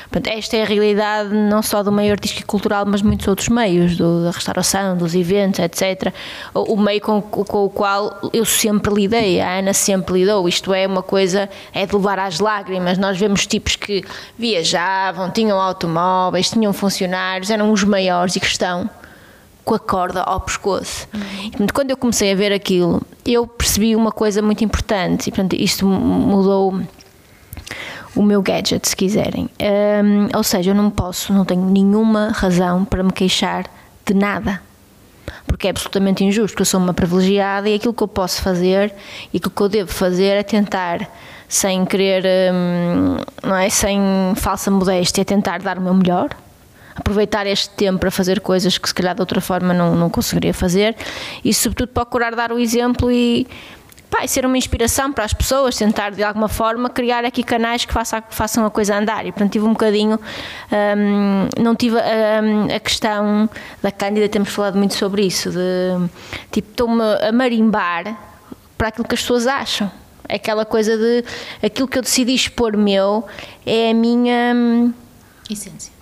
Portanto, esta é a realidade não só do meio artístico e cultural, mas muitos outros meios, do, da restauração, dos eventos, etc. O, o meio com, com, o qual eu sempre lidei, a Ana sempre lidou. Isto é uma coisa, é de levar às lágrimas. Nós vemos tipos que viajavam, tinham automóveis, tinham funcionários, eram os maiores e que estão com a corda ao pescoço. Uhum. quando eu comecei a ver aquilo, eu percebi uma coisa muito importante, e portanto, isto mudou o meu gadget, se quiserem. Um, ou seja, eu não posso, não tenho nenhuma razão para me queixar de nada. Porque é absolutamente injusto, eu sou uma privilegiada e aquilo que eu posso fazer e aquilo que eu devo fazer é tentar, sem querer, não é? Sem falsa modéstia, tentar dar o meu melhor aproveitar este tempo para fazer coisas que se calhar de outra forma não, não conseguiria fazer e sobretudo procurar dar o exemplo e pá, ser uma inspiração para as pessoas, tentar de alguma forma criar aqui canais que façam, façam a coisa andar. E portanto tive um bocadinho, hum, não tive hum, a questão da Cândida, temos falado muito sobre isso, de tipo, estou-me a marimbar para aquilo que as pessoas acham. Aquela coisa de aquilo que eu decidi expor meu é a minha essência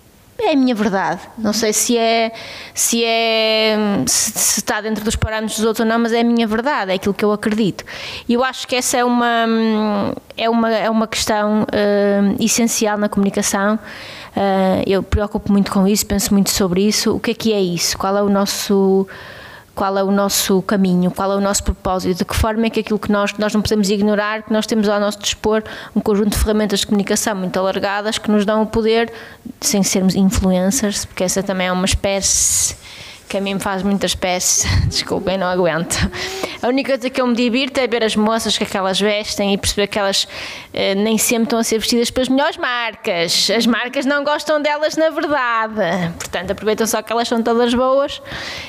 é a minha verdade. Não sei se é se é se, se está dentro dos parâmetros dos outros ou não, mas é a minha verdade, é aquilo que eu acredito. E eu acho que essa é uma é uma é uma questão uh, essencial na comunicação. Uh, eu preocupo muito com isso, penso muito sobre isso. O que é que é isso? Qual é o nosso qual é o nosso caminho, qual é o nosso propósito, de que forma é que aquilo que nós, nós não podemos ignorar, que nós temos ao nosso dispor um conjunto de ferramentas de comunicação muito alargadas que nos dão o poder, sem sermos influencers, porque essa também é uma espécie que a mim me faz muitas espécies, desculpem, não aguento. A única coisa que eu me divirto é ver as moças que aquelas vestem e perceber que elas eh, nem sempre estão a ser vestidas pelas melhores marcas. As marcas não gostam delas na verdade. Portanto, aproveitam só que elas são todas boas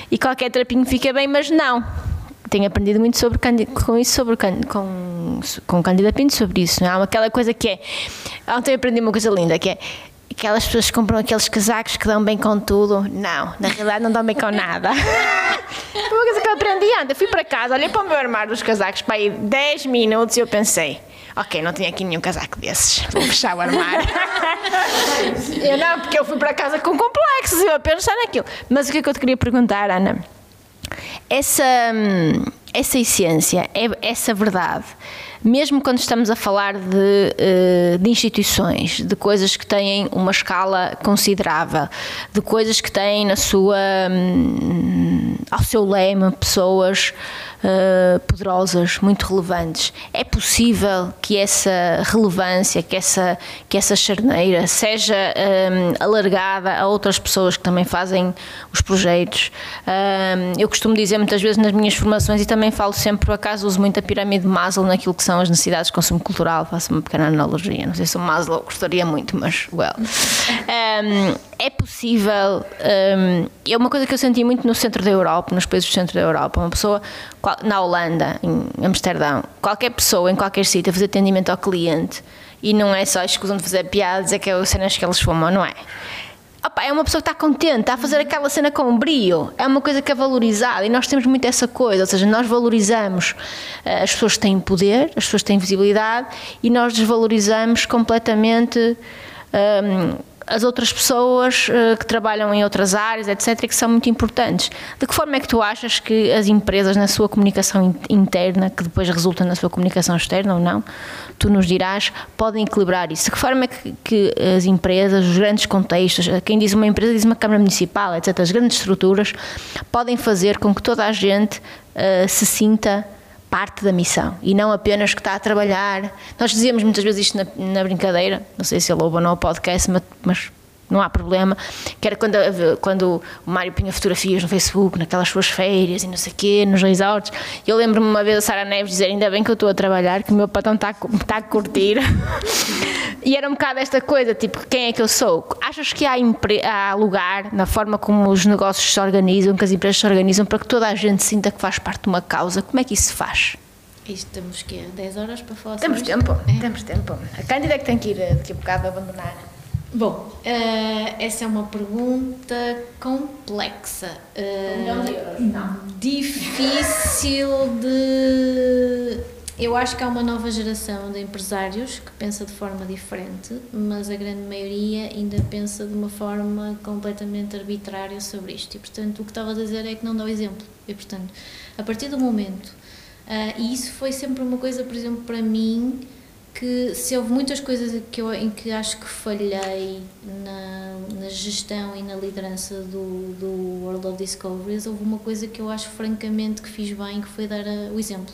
e qualquer trapinho fica bem, mas não. Tenho aprendido muito sobre com isso sobre com com Candida Pinto sobre isso. Não é? Aquela coisa que é. Ontem aprendi uma coisa linda que é aquelas pessoas que compram aqueles casacos que dão bem com tudo. Não, na realidade não dão bem com nada. Foi uma coisa que eu aprendi antes. Eu fui para casa, olhei para o meu armário dos casacos para aí 10 minutos e eu pensei. Ok, não tinha aqui nenhum casaco desses. Vou fechar o armário. eu não, porque eu fui para casa com complexos e eu a pensar naquilo. Mas o que é que eu te queria perguntar, Ana? Essa, hum, essa essência, é, essa verdade, mesmo quando estamos a falar de, eh, de, instituições, de coisas que têm uma escala considerável, de coisas que têm na sua, hum, ao seu leme pessoas uh, poderosas, muito relevantes. É possível que essa relevância, que essa, que essa charneira seja um, alargada a outras pessoas que também fazem os projetos. Um, eu costumo dizer muitas vezes nas minhas formações e também falo sempre, por acaso uso muito a pirâmide de Maslow naquilo que são as necessidades de consumo cultural, faço uma pequena analogia, não sei se o Maslow gostaria muito, mas, well. Um, é possível, é uma coisa que eu senti muito no centro da Europa, nos países do centro da Europa, uma pessoa na Holanda, em Amsterdão, qualquer pessoa em qualquer sítio a fazer atendimento ao cliente e não é só escusam de fazer piadas, é que é cenas que eles fumam, não é? Opa, é uma pessoa que está contente, está a fazer aquela cena com brio, é uma coisa que é valorizada e nós temos muito essa coisa, ou seja, nós valorizamos eh, as pessoas que têm poder, as pessoas que têm visibilidade e nós desvalorizamos completamente. Um, as outras pessoas uh, que trabalham em outras áreas, etc., que são muito importantes. De que forma é que tu achas que as empresas, na sua comunicação interna, que depois resulta na sua comunicação externa ou não, tu nos dirás, podem equilibrar isso? De que forma é que, que as empresas, os grandes contextos, quem diz uma empresa diz uma Câmara Municipal, etc., as grandes estruturas, podem fazer com que toda a gente uh, se sinta parte da missão e não apenas que está a trabalhar. Nós dizíamos muitas vezes isto na, na brincadeira, não sei se ele ouve ou não o podcast, mas, mas não há problema, que era quando, quando o Mário punha fotografias no Facebook, naquelas suas férias e não sei o quê, nos resorts. Eu lembro-me uma vez a Sara Neves dizer: Ainda bem que eu estou a trabalhar, que o meu patrão está, está a curtir. e era um bocado esta coisa: tipo, quem é que eu sou? Achas que há, há lugar na forma como os negócios se organizam, que as empresas se organizam, para que toda a gente sinta que faz parte de uma causa? Como é que isso se faz? Isto temos que 10 horas para falar Temos tempo, é. temos tempo. A Cândida é que tem que ir daqui a bocado abandonar. Bom, uh, essa é uma pergunta complexa. Uh, um milhão de euros, não. Difícil de. Eu acho que há uma nova geração de empresários que pensa de forma diferente, mas a grande maioria ainda pensa de uma forma completamente arbitrária sobre isto. E, portanto, o que estava a dizer é que não dá o exemplo. E, portanto, a partir do momento. Uh, e isso foi sempre uma coisa, por exemplo, para mim que se houve muitas coisas que eu, em que acho que falhei na, na gestão e na liderança do, do World of Discoveries, houve uma coisa que eu acho francamente que fiz bem, que foi dar a, o exemplo.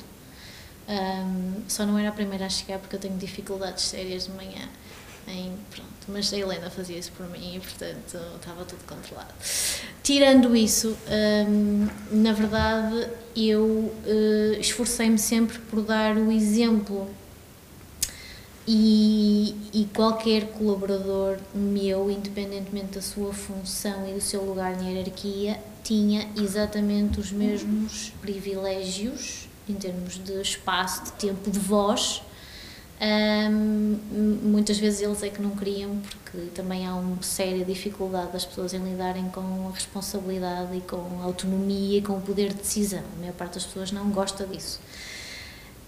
Um, só não era a primeira a chegar porque eu tenho dificuldades sérias de manhã. Em, pronto, mas a Helena fazia isso por mim e portanto estava tudo controlado. Tirando isso, um, na verdade eu uh, esforcei-me sempre por dar o exemplo e, e, qualquer colaborador meu, independentemente da sua função e do seu lugar na hierarquia, tinha exatamente os mesmos privilégios em termos de espaço, de tempo, de voz. Um, muitas vezes eles é que não queriam, porque também há uma séria dificuldade das pessoas em lidarem com a responsabilidade e com a autonomia e com o poder de decisão. A maior parte das pessoas não gosta disso.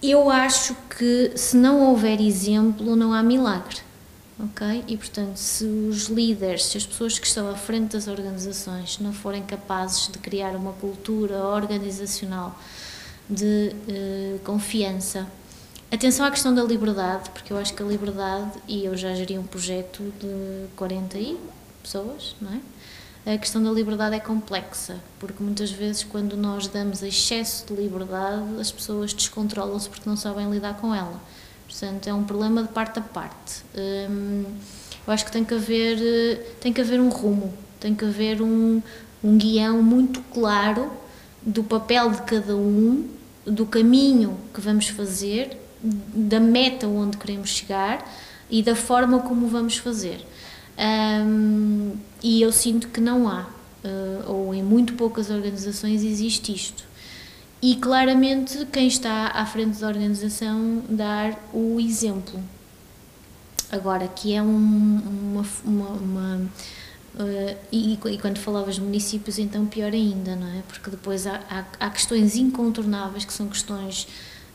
Eu acho que se não houver exemplo, não há milagre. ok? E portanto, se os líderes, se as pessoas que estão à frente das organizações não forem capazes de criar uma cultura organizacional de eh, confiança, atenção à questão da liberdade, porque eu acho que a liberdade, e eu já geri um projeto de 40 e pessoas, não é? A questão da liberdade é complexa, porque muitas vezes, quando nós damos excesso de liberdade, as pessoas descontrolam-se porque não sabem lidar com ela. Portanto, é um problema de parte a parte. Hum, eu acho que tem que haver, tem que haver um rumo, tem que haver um, um guião muito claro do papel de cada um, do caminho que vamos fazer, da meta onde queremos chegar e da forma como vamos fazer. Um, e eu sinto que não há, uh, ou em muito poucas organizações existe isto. E claramente quem está à frente da organização dar o exemplo. Agora, que é um, uma. uma, uma uh, e, e, quando falavas de municípios, então pior ainda, não é? Porque depois há, há, há questões incontornáveis que são questões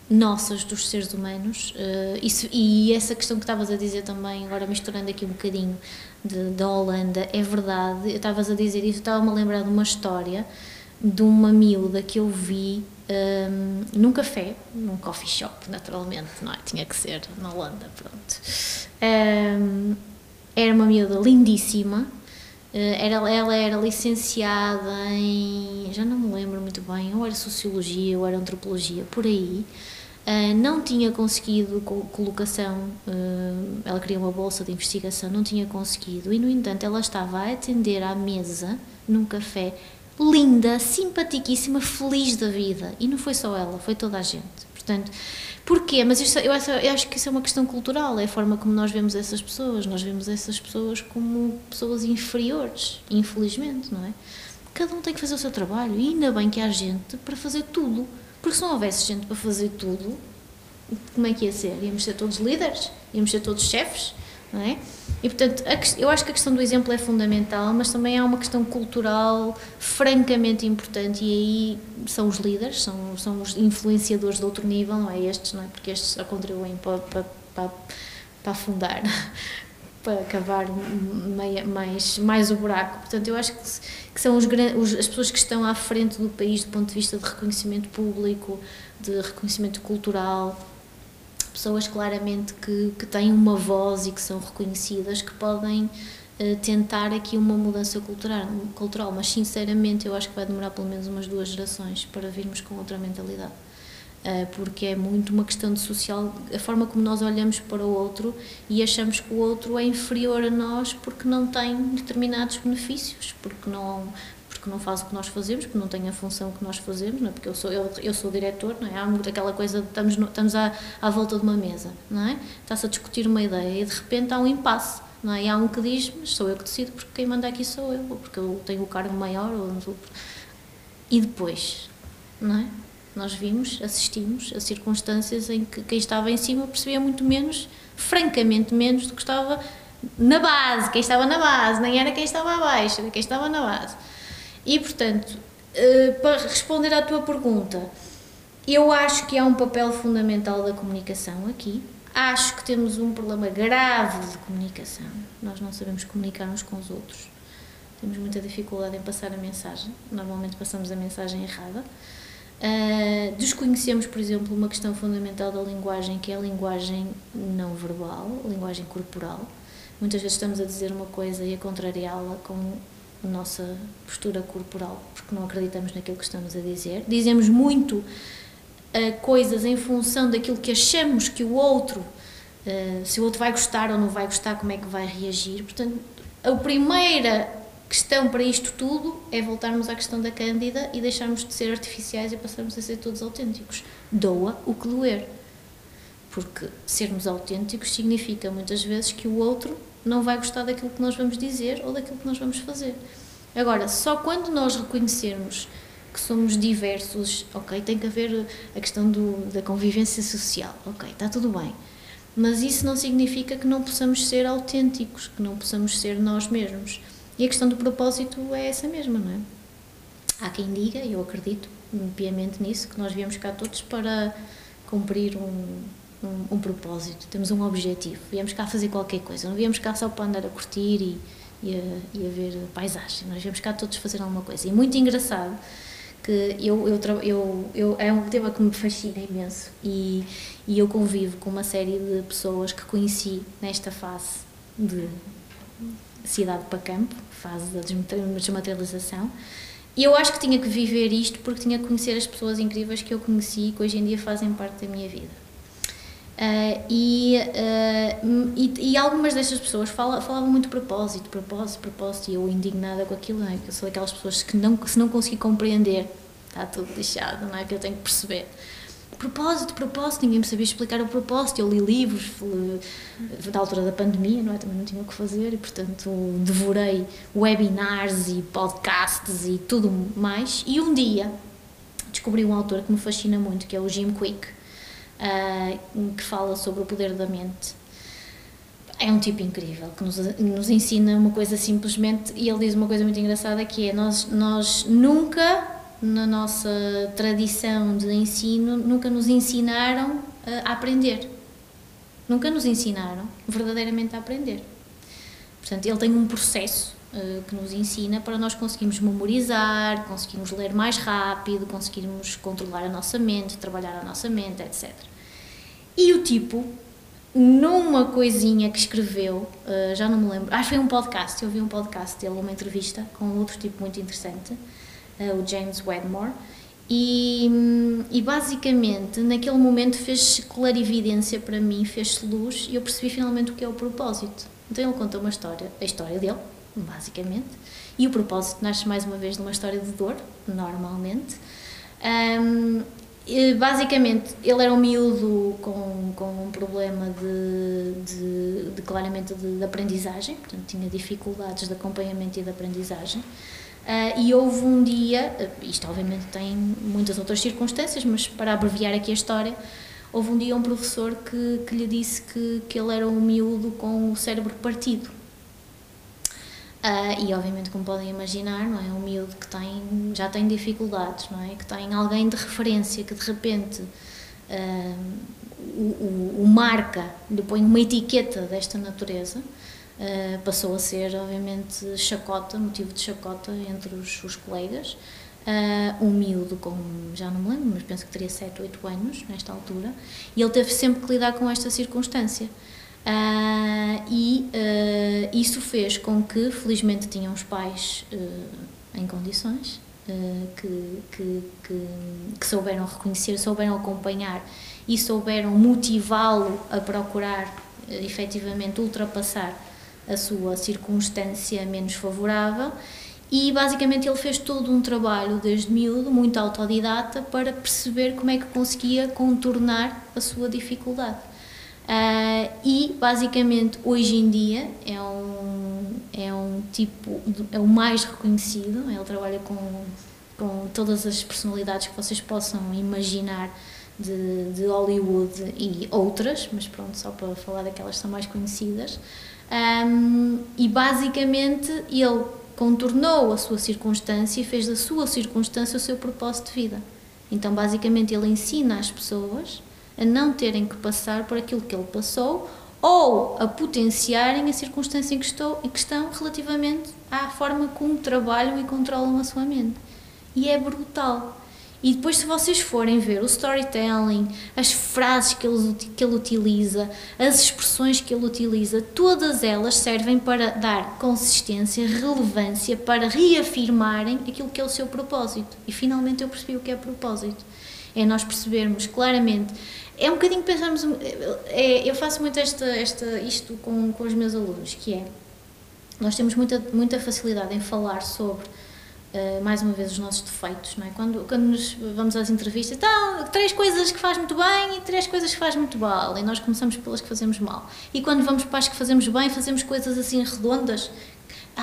nossas dos seres humanos uh, isso, e essa questão que estavas a dizer também, agora misturando aqui um bocadinho de, da Holanda, é verdade, estavas a dizer isso, estava-me a lembrar de uma história de uma miúda que eu vi um, num café, num coffee shop, naturalmente, não é? Tinha que ser na Holanda, pronto. Um, era uma miúda lindíssima, eh, era, ela era licenciada em, já não me lembro muito bem, ou era Sociologia ou era Antropologia, por aí. Uh, não tinha conseguido colocação, uh, ela queria uma bolsa de investigação, não tinha conseguido, e no entanto ela estava a atender à mesa, num café, linda, simpaticíssima, feliz da vida. E não foi só ela, foi toda a gente. Portanto, porquê? Mas isto, eu, acho, eu acho que isso é uma questão cultural, é a forma como nós vemos essas pessoas. Nós vemos essas pessoas como pessoas inferiores, infelizmente, não é? Cada um tem que fazer o seu trabalho e ainda bem que há gente para fazer tudo. Porque se não houvesse gente para fazer tudo, como é que ia ser? Íamos ser todos líderes? Íamos ser todos chefes? Não é? E portanto, eu acho que a questão do exemplo é fundamental, mas também há uma questão cultural francamente importante e aí são os líderes, são, são os influenciadores de outro nível, não é estes, não é? Porque estes só contribuem para, para, para, para afundar, para cavar mais, mais o buraco. Portanto, eu acho que, que são os, os, as pessoas que estão à frente do país do ponto de vista de reconhecimento público, de reconhecimento cultural, pessoas claramente que, que têm uma voz e que são reconhecidas, que podem uh, tentar aqui uma mudança cultural, cultural, mas sinceramente eu acho que vai demorar pelo menos umas duas gerações para virmos com outra mentalidade. Uh, porque é muito uma questão de social, a forma como nós olhamos para o outro e achamos que o outro é inferior a nós porque não tem determinados benefícios, porque não, porque não faz o que nós fazemos, porque não tem a função que nós fazemos, não é? porque eu sou, eu, eu sou diretor, não é? há muito aquela coisa de estamos, no, estamos à, à volta de uma mesa, não é? está-se a discutir uma ideia e de repente há um impasse. Não é? E há um que diz, mas sou eu que decido porque quem manda aqui sou eu, ou porque eu tenho o cargo maior. Ou... E depois, não é? Nós vimos, assistimos a circunstâncias em que quem estava em cima percebia muito menos, francamente menos, do que estava na base. Quem estava na base, nem era quem estava abaixo, era quem estava na base. E, portanto, eh, para responder à tua pergunta, eu acho que há um papel fundamental da comunicação aqui. Acho que temos um problema grave de comunicação. Nós não sabemos comunicar uns com os outros. Temos muita dificuldade em passar a mensagem. Normalmente passamos a mensagem errada. Uh, desconhecemos, por exemplo, uma questão fundamental da linguagem, que é a linguagem não verbal, a linguagem corporal. Muitas vezes estamos a dizer uma coisa e a contrariá-la com a nossa postura corporal, porque não acreditamos naquilo que estamos a dizer. Dizemos muito uh, coisas em função daquilo que achamos que o outro, uh, se o outro vai gostar ou não vai gostar, como é que vai reagir. Portanto, a primeira questão para isto tudo é voltarmos à questão da Cândida e deixarmos de ser artificiais e passarmos a ser todos autênticos. Doa o que doer. Porque sermos autênticos significa muitas vezes que o outro não vai gostar daquilo que nós vamos dizer ou daquilo que nós vamos fazer. Agora, só quando nós reconhecermos que somos diversos, ok, tem que haver a questão do, da convivência social, ok, está tudo bem. Mas isso não significa que não possamos ser autênticos, que não possamos ser nós mesmos. E a questão do propósito é essa mesma, não é? Há quem diga, e eu acredito piamente nisso, que nós viemos cá todos para cumprir um, um, um propósito, temos um objetivo. Viemos cá fazer qualquer coisa, não viemos cá só para andar a curtir e, e, a, e a ver paisagem, nós viemos cá todos fazer alguma coisa. E muito engraçado que eu, eu, eu, eu, é um tema que me fascina imenso e, e eu convivo com uma série de pessoas que conheci nesta fase de cidade para campo, fase da desmaterialização. E eu acho que tinha que viver isto porque tinha que conhecer as pessoas incríveis que eu conheci e que hoje em dia fazem parte da minha vida. Uh, e, uh, e, e, algumas destas pessoas falavam, muito propósito, propósito, propósito, e eu indignada com aquilo, não é? Eu sou daquelas pessoas que não, se não conseguir compreender, está tudo deixado, não é? Que eu tenho que perceber. Propósito, propósito, ninguém me sabia explicar o propósito. Eu li livros da altura da pandemia, não é? Também não tinha o que fazer e, portanto, devorei webinars e podcasts e tudo mais. E um dia descobri um autor que me fascina muito, que é o Jim Quick uh, que fala sobre o poder da mente. É um tipo incrível, que nos, nos ensina uma coisa simplesmente, e ele diz uma coisa muito engraçada que é, nós, nós nunca, na nossa tradição de ensino, nunca nos ensinaram a aprender. Nunca nos ensinaram verdadeiramente a aprender. Portanto, ele tem um processo uh, que nos ensina para nós conseguirmos memorizar, conseguirmos ler mais rápido, conseguirmos controlar a nossa mente, trabalhar a nossa mente, etc. E o tipo, numa coisinha que escreveu, uh, já não me lembro, acho que foi um podcast, eu vi um podcast dele, uma entrevista com outro tipo muito interessante, o James Wedmore, e, e, basicamente naquele momento fez clarividência para mim, fez luz e eu percebi finalmente o que é o propósito. Então ele conta uma história, a história dele, basicamente, e o propósito nasce mais uma vez de uma história de dor, normalmente. Um, basicamente, ele era um miúdo com, com um problema de, de, de claramente de, de, aprendizagem, portanto tinha dificuldades de acompanhamento e de aprendizagem. Uh, e houve um dia, isto obviamente tem muitas outras circunstâncias, mas para abreviar aqui a história, houve um dia um professor que, que lhe disse que, que ele era um miúdo com o cérebro partido. Uh, e obviamente, como podem imaginar, não é um miúdo que tem, já tem dificuldades, não é? Que tem alguém de referência que de repente uh, o, o, o, marca, lhe põe uma etiqueta desta natureza, uh, passou a ser, obviamente, chacota, motivo de chacota entre os, os colegas. um miúdo com, já não me lembro, mas penso que teria 7, 8 anos nesta altura, e ele teve sempre que lidar com esta circunstância. Uh, e uh, isso fez com que, felizmente, tinham os pais uh, em condições, que, que, que, que, souberam reconhecer, souberam acompanhar e souberam motivá-lo a procurar efetivamente ultrapassar a sua circunstância menos favorável. E basicamente ele fez todo um trabalho desde miúdo, muito autodidata, para perceber como é que conseguia contornar a sua dificuldade. Uh, e basicamente hoje em dia é um, é um tipo, é o mais reconhecido, ele trabalha com, com todas as personalidades que vocês possam imaginar de, de Hollywood e outras, mas pronto, só para falar daquelas que são mais conhecidas. Um, e basicamente ele contornou a sua circunstância e fez da sua circunstância o seu propósito de vida. Então, basicamente, ele ensina às pessoas a não terem que passar por aquilo que ele passou ou a potenciarem a circunstância em que, estou, em que estão relativamente à forma como trabalham e controlam a sua mente. E é brutal. E depois, se vocês forem ver o storytelling, as frases que ele, que ele utiliza, as expressões que ele utiliza, todas elas servem para dar consistência, relevância, para reafirmarem aquilo que é o seu propósito. E finalmente eu percebi o que é propósito. É nós percebermos claramente é um bocadinho pensarmos. É, eu faço muito esta, esta, isto com, com os meus alunos, que é. Nós temos muita, muita facilidade em falar sobre, uh, mais uma vez, os nossos defeitos, não é? Quando, quando nos vamos às entrevistas, então, três coisas que faz muito bem e três coisas que faz muito mal, e nós começamos pelas que fazemos mal. E quando vamos para as que fazemos bem, fazemos coisas assim redondas.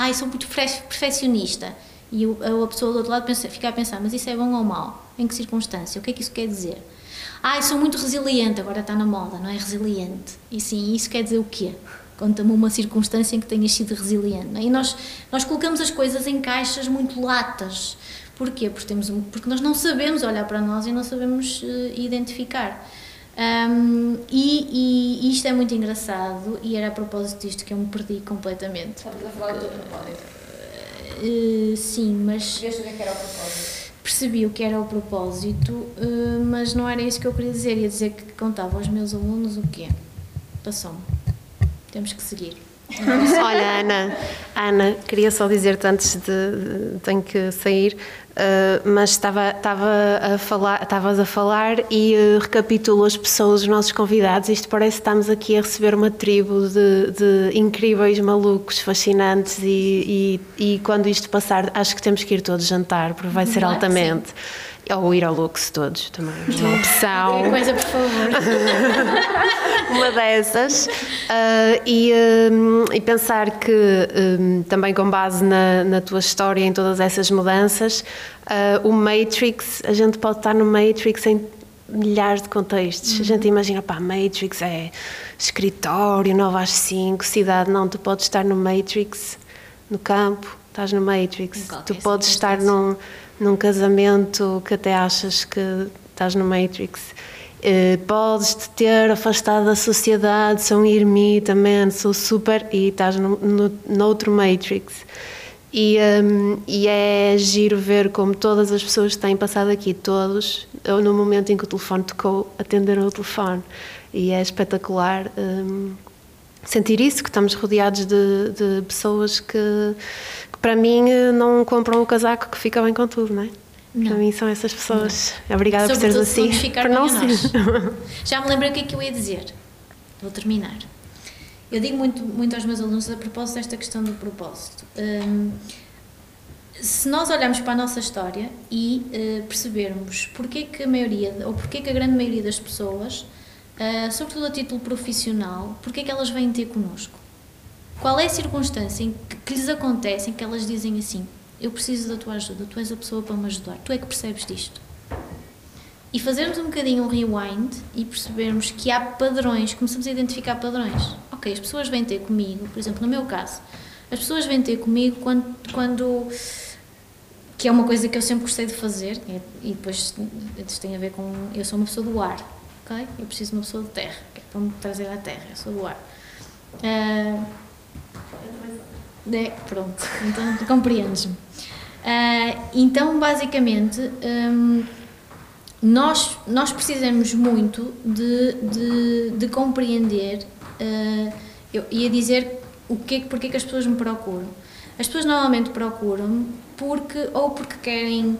Eu sou muito perfeccionista. E a pessoa do outro lado pensa, fica a pensar, mas isso é bom ou mau? Em que circunstância? O que é que isso quer dizer? Ah, sou muito resiliente, agora está na moda, não é resiliente. E sim, isso quer dizer o quê? Conta-me uma circunstância em que tenhas sido resiliente. É? E nós, nós colocamos as coisas em caixas muito latas. Porquê? Porque, temos porque nós não sabemos olhar para nós e não sabemos uh, identificar. Um, e, e isto é muito engraçado e era a propósito disto que eu me perdi completamente. Estamos a falar do propósito. Uh, sim, mas Percebeste o que era o propósito? percebi o que era o propósito, uh, mas não era isso que eu queria dizer. Ia dizer que contava aos meus alunos o quê? Passou-me. Temos que seguir. Olha, Ana, Ana, queria só dizer-te antes de, de- tenho que sair, eh, mas estava, estava a falar, estavas a falar e eh, recapitulo as pessoas, os nossos convidados. Isto parece que estamos aqui a receber uma tribo de, de incríveis malucos, fascinantes e, e, e quando isto passar, acho que temos que ir todos jantar, porque vai ser altamente. Ou ir ao Lux todos também, uma opção. Qualquer coisa, por favor. uma dessas. Ah, e, hum, e pensar que hum, também com base na, na tua história em todas essas mudanças ah, o Matrix a gente pode estar no Matrix em milhares de contextos. A gente imagina pá Matrix é escritório 9 às 5 cidade. Não tu podes estar no Matrix no campo. Estás no Matrix. Tu podes estar num, num casamento que até achas que estás no Matrix eh, podes te ter afastado da sociedade, sou um ermita, man, sou super. e estás no, no, noutro Matrix. E, hum, e é giro ver como todas as pessoas que têm passado aqui, todos, ou no momento em que o telefone tocou, atenderam o telefone. E é espetacular hum, sentir isso, que estamos rodeados de, de pessoas que, para mim, eh, não compram o casaco que fica bem com tudo, não é? Para Não. mim são essas pessoas. Obrigada por seres Sobretudo se assim. vamos ficar por não ser. Já me lembrei o que é que eu ia dizer. Vou terminar. Eu digo muito, muito aos meus alunos a propósito desta questão do propósito. Hum, se nós olharmos para a nossa história e eh, percebermos porque que a maioria, ou porque que a grande maioria das pessoas, eh, sobretudo a título profissional, porque que elas vêm ter connosco? Qual é a circunstância em que, que lhes acontece em que elas dizem assim: Eu preciso da tua ajuda, tu és a pessoa para me ajudar, tu é que percebes disto? E fazermos um bocadinho um rewind e percebermos que há padrões, começamos a identificar padrões. Ok, as pessoas vêm ter comigo, por exemplo, no meu caso, as pessoas vêm ter comigo quando, quando que é uma coisa que eu sempre gostei de fazer, e depois tem a ver com. Eu sou uma pessoa do ar, ok? Eu preciso de uma pessoa de terra, que é para me trazer à terra, eu sou do ar. Ah, é, pronto, então compreendes-me. Ah, então, basicamente, hum, nós, nós precisamos muito de, de, de compreender, ah, eu ia dizer o que, porque é que as pessoas me procuram. As pessoas normalmente procuram porque, ou porque querem,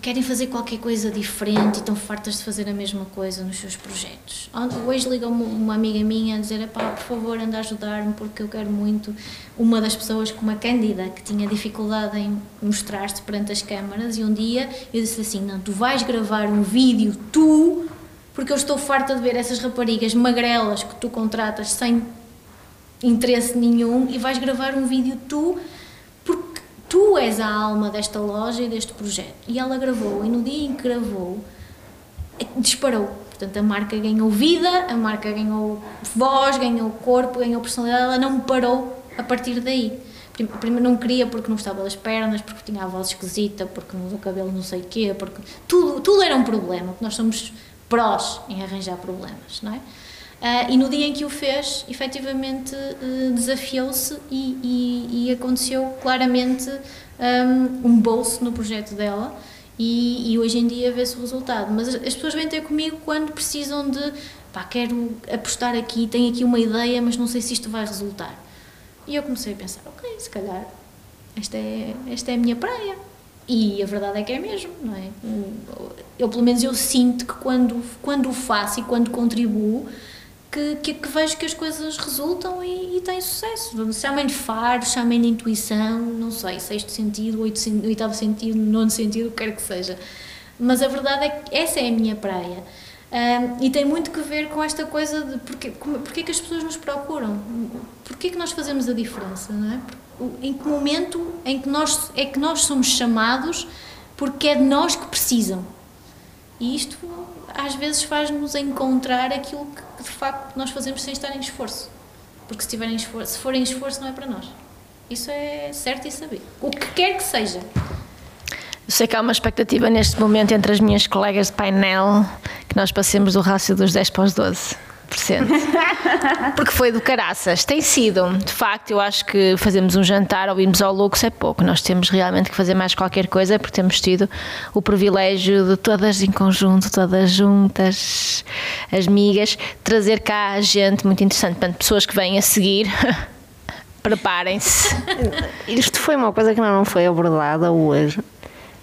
querem fazer qualquer coisa diferente e estão fartas de fazer a mesma coisa nos seus projetos. Hoje ligou-me uma amiga minha a dizer, pá, por favor, anda a ajudar-me porque eu quero muito. Uma das pessoas com uma cândida que tinha dificuldade em mostrar-se perante as câmaras e um dia eu disse assim, não, tu vais gravar um vídeo, tu, porque eu estou farta de ver essas raparigas magrelas que tu contratas sem interesse nenhum e vais gravar um vídeo tu, tu és a alma desta loja e deste projeto. E ela gravou, e no dia em que gravou, disparou. Portanto, a marca ganhou vida, a marca ganhou voz, ganhou corpo, ganhou personalidade, ela não parou a partir daí. Prim- Primeiro não queria porque não gostava das pernas, porque tinha a voz esquisita, porque o cabelo não sei o quê, porque tudo, tudo era um problema, porque nós somos prós em arranjar problemas, não é? Ah, e no dia em que o fez, efetivamente eh, desafiou-se e, e- e aconteceu claramente um, um bolso no projeto dela e, e hoje em dia vê-se o resultado. Mas as, as pessoas vêm ter comigo quando precisam de pá, quero apostar aqui, tenho aqui uma ideia, mas não sei se isto vai resultar. E eu comecei a pensar, ok, se calhar esta é, esta é a minha praia. E a verdade é que é mesmo, não é? Eu, pelo menos, eu sinto que quando, quando o faço e quando contribuo, que, que, que vejo que as coisas resultam e, e têm sucesso. Chamem-lhe faro, chamem-lhe intuição, não sei, sexto sentido, oitavo sentido, nono sentido, o que quer que seja. Mas a verdade é que essa é a minha praia. Ahm, e tem muito que ver com esta coisa de porque, porque é que as pessoas nos procuram, porque é que nós fazemos a diferença, não é? Em que momento em que nós, é que nós somos chamados porque é de nós que precisam. E isto às vezes faz-nos encontrar aquilo que de facto nós fazemos sem estar em esforço. Porque se, tiverem esforço, se for em esforço não é para nós. Isso é certo e saber. O que quer que seja. Eu sei que há uma expectativa neste momento entre as minhas colegas de painel que nós passemos do rácio dos 10 para os 12%. Porque foi do caraças. Tem sido, de facto, eu acho que fazemos um jantar ou irmos ao Lux é pouco. Nós temos realmente que fazer mais qualquer coisa porque temos tido o privilégio de todas em conjunto, todas juntas, as migas, trazer cá gente muito interessante. Portanto, pessoas que vêm a seguir. Preparem-se. Isto foi uma coisa que não foi abordada hoje,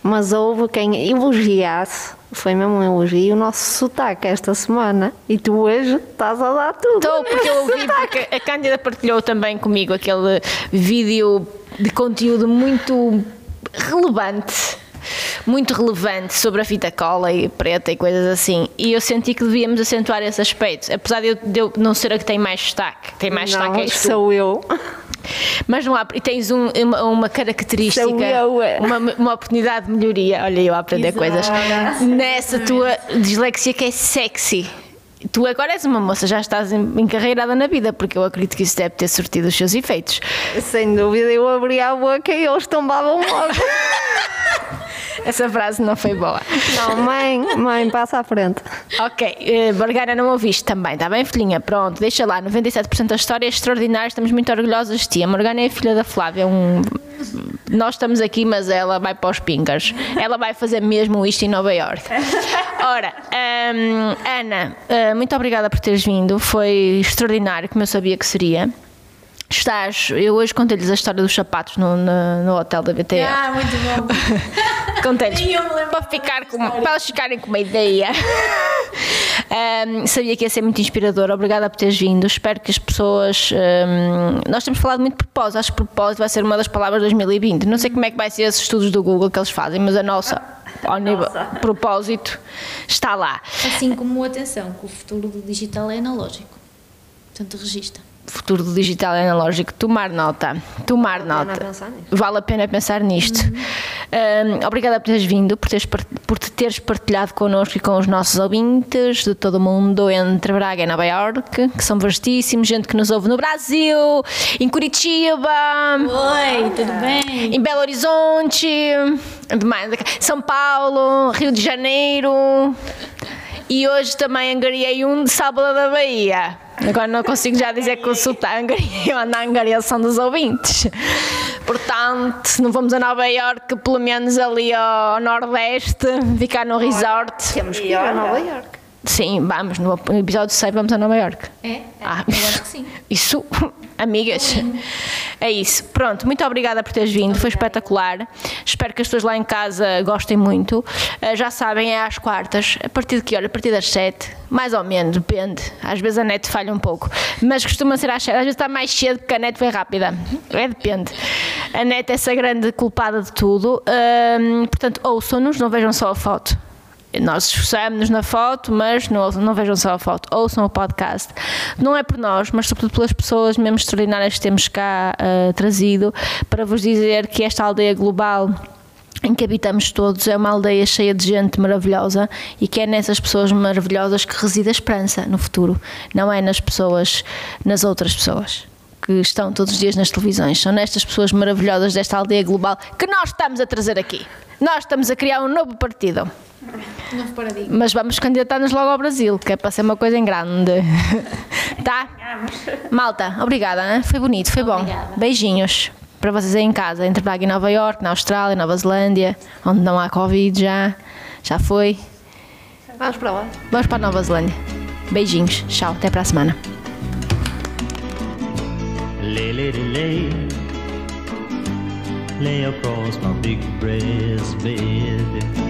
mas houve quem elogiasse, foi mesmo um elogio, o nosso sotaque esta semana. E tu hoje estás a dar tudo. Estou, porque eu ouvi, porque a Cândida partilhou também comigo aquele vídeo de conteúdo muito relevante. Muito relevante sobre a fita cola e preta e coisas assim. E eu senti que devíamos acentuar esse aspecto. Apesar de eu, de eu não ser a que tem mais destaque. Tem mais não, destaque és tu. sou eu. Mas não há. E tens um- uma, uma característica, Sou eu, é. uma, uma oportunidade de melhoria. Olha, eu a aprender coisas. Nessa tua dislexia que é sexy. Tu agora és uma moça, já estás en- encarreirada na vida, porque eu acredito que isso deve ter surtido os seus efeitos. Sem dúvida, eu abri a boca e eles tombavam logo. Essa frase não foi boa. Não, mãe, mãe, passa à frente. Ok, Bargara não ouviste também, está bem, filhinha? Pronto, deixa lá, 97% da história é extraordinária, estamos muito orgulhosas de ti. A Morgana é a filha da Flávia, um... nós estamos aqui, mas ela vai para os pingers. Ela vai fazer mesmo isto em Nova York. Ora, hum, Ana, eh, muito obrigada por teres vindo, foi extraordinário, como eu sabia que seria. Estás, eu hoje contei-lhes a história dos sapatos no, no, no hotel da BTL. Ah, muito bom. Contei-lhes para, ficar com, para eles ficarem com uma ideia. Ahm, sabia que ia ser muito inspirador. Obrigada por teres vindo. Espero que as pessoas. ahm, nós temos falado muito de propósito. Acho que propósito vai ser uma das palavras de 2020. Não sei como é que vai ser esses estudos do Google que eles fazem, mas a nossa, ao nível propósito, está lá. Assim como, atenção, que o futuro do digital é analógico. Portanto, registra. Futuro do digital e analógico, tomar nota, tomar pena nota. nisto. Vale a pena pensar nisto. Hum, obrigada por teres vindo, por, teres, por te teres partilhado connosco e com os nossos ouvintes de todo o mundo entre Braga e Nova Iorque, que são vastíssimos, gente que nos ouve no Brasil, em Curitiba, Oi, tudo bem? em Belo Horizonte, demais, São Paulo, Rio de Janeiro. E hoje também angariei um de Sábado da Bahia. Agora não consigo já dizer que o sotaque ou na angariação dos ouvintes. Portanto, se não vamos a Nova Iorque, pelo menos ali ao Nordeste, ficar no resort. Temos que ir a Nova Iorque. Sim, vamos, no episódio 6 vamos a Nova Iorque. É? Ah, Eu acho que sim. Isso, amigas. É isso. Pronto, muito obrigada por teres vindo, foi espetacular. Espero que as pessoas lá em casa gostem muito. Ah, já sabem, é às quartas. A partir de que hora? A partir das sete, mais ou menos, depende. Às vezes a net falha um pouco, mas costuma ser às sete. Às vezes está mais cedo porque a net foi rápida. É, depende. A net é essa grande culpada de tudo. Ahm, portanto, ouçam-nos, não vejam só a foto. Nós esforçamos-nos na foto, mas não, não vejam só a foto, ouçam o podcast. Não é por nós, mas sobretudo pelas pessoas mesmo extraordinárias que temos cá ah, trazido para vos dizer que esta aldeia global em que habitamos todos é uma aldeia cheia de gente maravilhosa e que é nessas pessoas maravilhosas que reside a esperança no futuro, não é nas pessoas, nas outras pessoas que estão todos os dias nas televisões. São nestas pessoas maravilhosas desta aldeia global que nós estamos a trazer aqui. Nós estamos a criar um novo partido. Novo paradigma. Mas vamos candidatar-nos logo ao Brasil, que é para ser uma coisa em grande. tá? Malta, obrigada, hein? foi bonito, foi bom. Obrigada. Beijinhos para vocês aí em casa, entre Braga e Nova York, na Austrália, Nova Zelândia, onde não há Covid já. Já foi. Vamos para lá. Vamos para a Nova Zelândia. Beijinhos, tchau, até para a semana. Lay, lady, lay. Lay across my big breast bed.